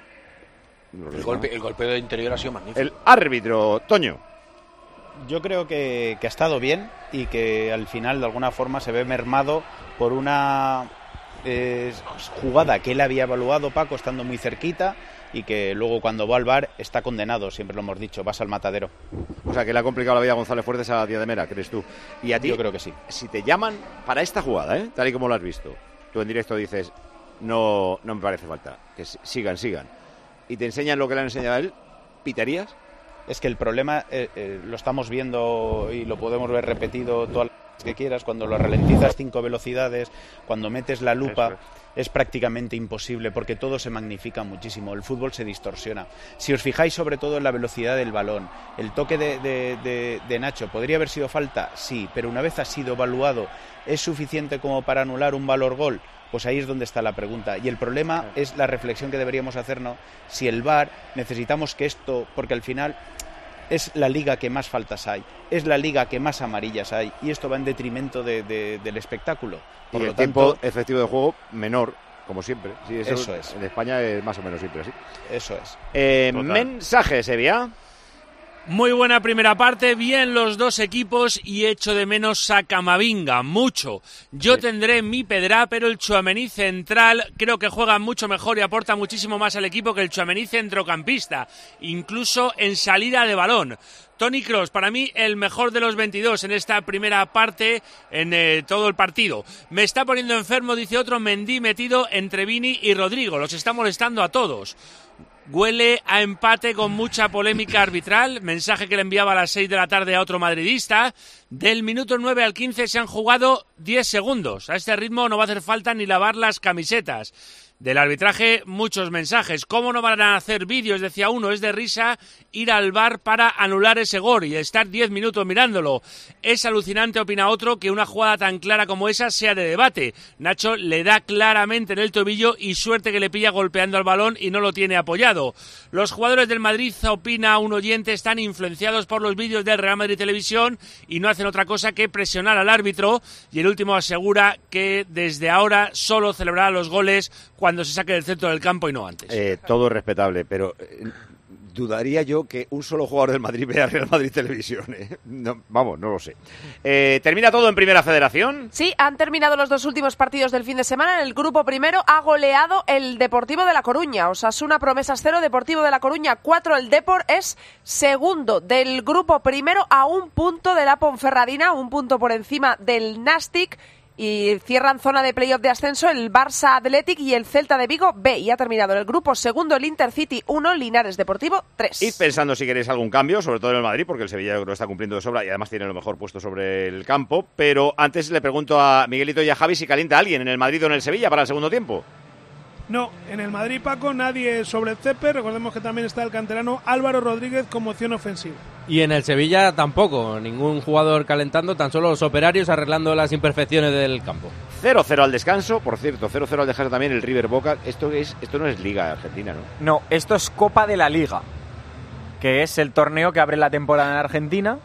El golpe, el golpe de interior ha sido magnífico. El árbitro, Toño. Yo creo que, que ha estado bien y que al final de alguna forma se ve mermado por una eh, jugada que él había evaluado, Paco, estando muy cerquita y que luego cuando va al bar está condenado, siempre lo hemos dicho, vas al matadero. O sea, que le ha complicado la vida a González Fuertes a Diademera, ¿crees tú? Y a ti, Yo creo que sí. Si te llaman para esta jugada, ¿eh? tal y como lo has visto, tú en directo dices, no, no me parece falta, que si- sigan, sigan, y te enseñan lo que le han enseñado a él, ¿pitarías? Es que el problema eh, eh, lo estamos viendo y lo podemos ver repetido las veces que quieras, cuando lo ralentizas cinco velocidades, cuando metes la lupa, es prácticamente imposible porque todo se magnifica muchísimo, el fútbol se distorsiona. Si os fijáis sobre todo en la velocidad del balón, el toque de, de- de- de Nacho, ¿podría haber sido falta? Sí, pero una vez ha sido evaluado, ¿es suficiente como para anular un valor gol? Pues ahí es donde está la pregunta. Y el problema es la reflexión que deberíamos hacernos si el VAR necesitamos que esto, porque al final es la liga que más faltas hay, es la liga que más amarillas hay, y esto va en detrimento de- de- del espectáculo. Por y lo el tiempo tanto, efectivo de juego menor, como siempre. Sí, Eso es. En España es más o menos siempre así. Eso es. Eh, mensaje, Sevilla. Muy buena primera parte, bien los dos equipos y echo de menos a Camavinga, mucho. Yo tendré mi pedra, pero el Chuamení central creo que juega mucho mejor y aporta muchísimo más al equipo que el Chuamení centrocampista, incluso en salida de balón. Tony Cross, para mí el mejor de los 22 en esta primera parte, en eh, todo el partido. Me está poniendo enfermo, dice otro, Mendy metido entre Vini y Rodrigo. Los está molestando a todos. Huele a empate con mucha polémica arbitral. Mensaje que le enviaba a las 6 de la tarde a otro madridista. Del minuto 9 al 15 se han jugado 10 segundos. A este ritmo no va a hacer falta ni lavar las camisetas. Del arbitraje, muchos mensajes. ¿Cómo no van a hacer vídeos? Decía uno, es de risa ir al bar para anular ese gol y estar 10 minutos mirándolo. Es alucinante, opina otro, que una jugada tan clara como esa sea de debate. Nacho le da claramente en el tobillo y suerte que le pilla golpeando al balón y no lo tiene apoyado. Los jugadores del Madrid, opina un oyente, están influenciados por los vídeos del Real Madrid Televisión y no hacen otra cosa que presionar al árbitro. Y el último asegura que desde ahora solo celebrará los goles cuando se saque del centro del campo y no antes. Eh, todo es respetable, pero eh, dudaría yo que un solo jugador del Madrid vea Real Madrid Televisión. ¿eh? No, vamos, no lo sé. Eh, ¿Termina todo en Primera Federación? Sí, han terminado los dos últimos partidos del fin de semana. En el grupo primero ha goleado el Deportivo de La Coruña. Osasuna Promesas cero, Deportivo de La Coruña 4. El Depor es segundo del grupo primero a un punto de la Ponferradina, un punto por encima del Nastic. Y cierran zona de playoff de ascenso el Barça Athletic y el Celta de Vigo B. Y ha terminado en el grupo segundo el Intercity 1, Linares Deportivo 3. Id pensando si queréis algún cambio, sobre todo en el Madrid, porque el Sevilla yo creo está cumpliendo de sobra y además tiene lo mejor puesto sobre el campo. Pero antes le pregunto a Miguelito y a Javi si calienta alguien en el Madrid o en el Sevilla para el segundo tiempo. No, en el Madrid, Paco, nadie sobre el césped. Recordemos que también está el canterano Álvaro Rodríguez como opción ofensiva. Y en el Sevilla tampoco, ningún jugador calentando, tan solo los operarios arreglando las imperfecciones del campo. 0-0 al descanso, por cierto, 0-0 al descanso también el River Boca. Esto, es, esto no es Liga Argentina, ¿no? No, esto es Copa de la Liga, que es el torneo que abre la temporada en Argentina.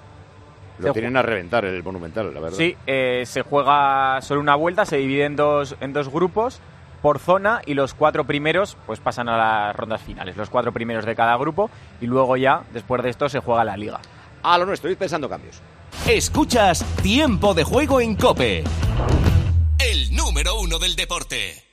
Lo Se tienen a reventar el Monumental, la verdad. Sí, eh, se juega solo una vuelta, se divide en dos, en dos grupos por zona y los cuatro primeros pues pasan a las rondas finales, los cuatro primeros de cada grupo y luego ya, después de esto, se juega la liga. A lo nuestro, id pensando cambios. Escuchas Tiempo de Juego en Cope. El número uno del deporte.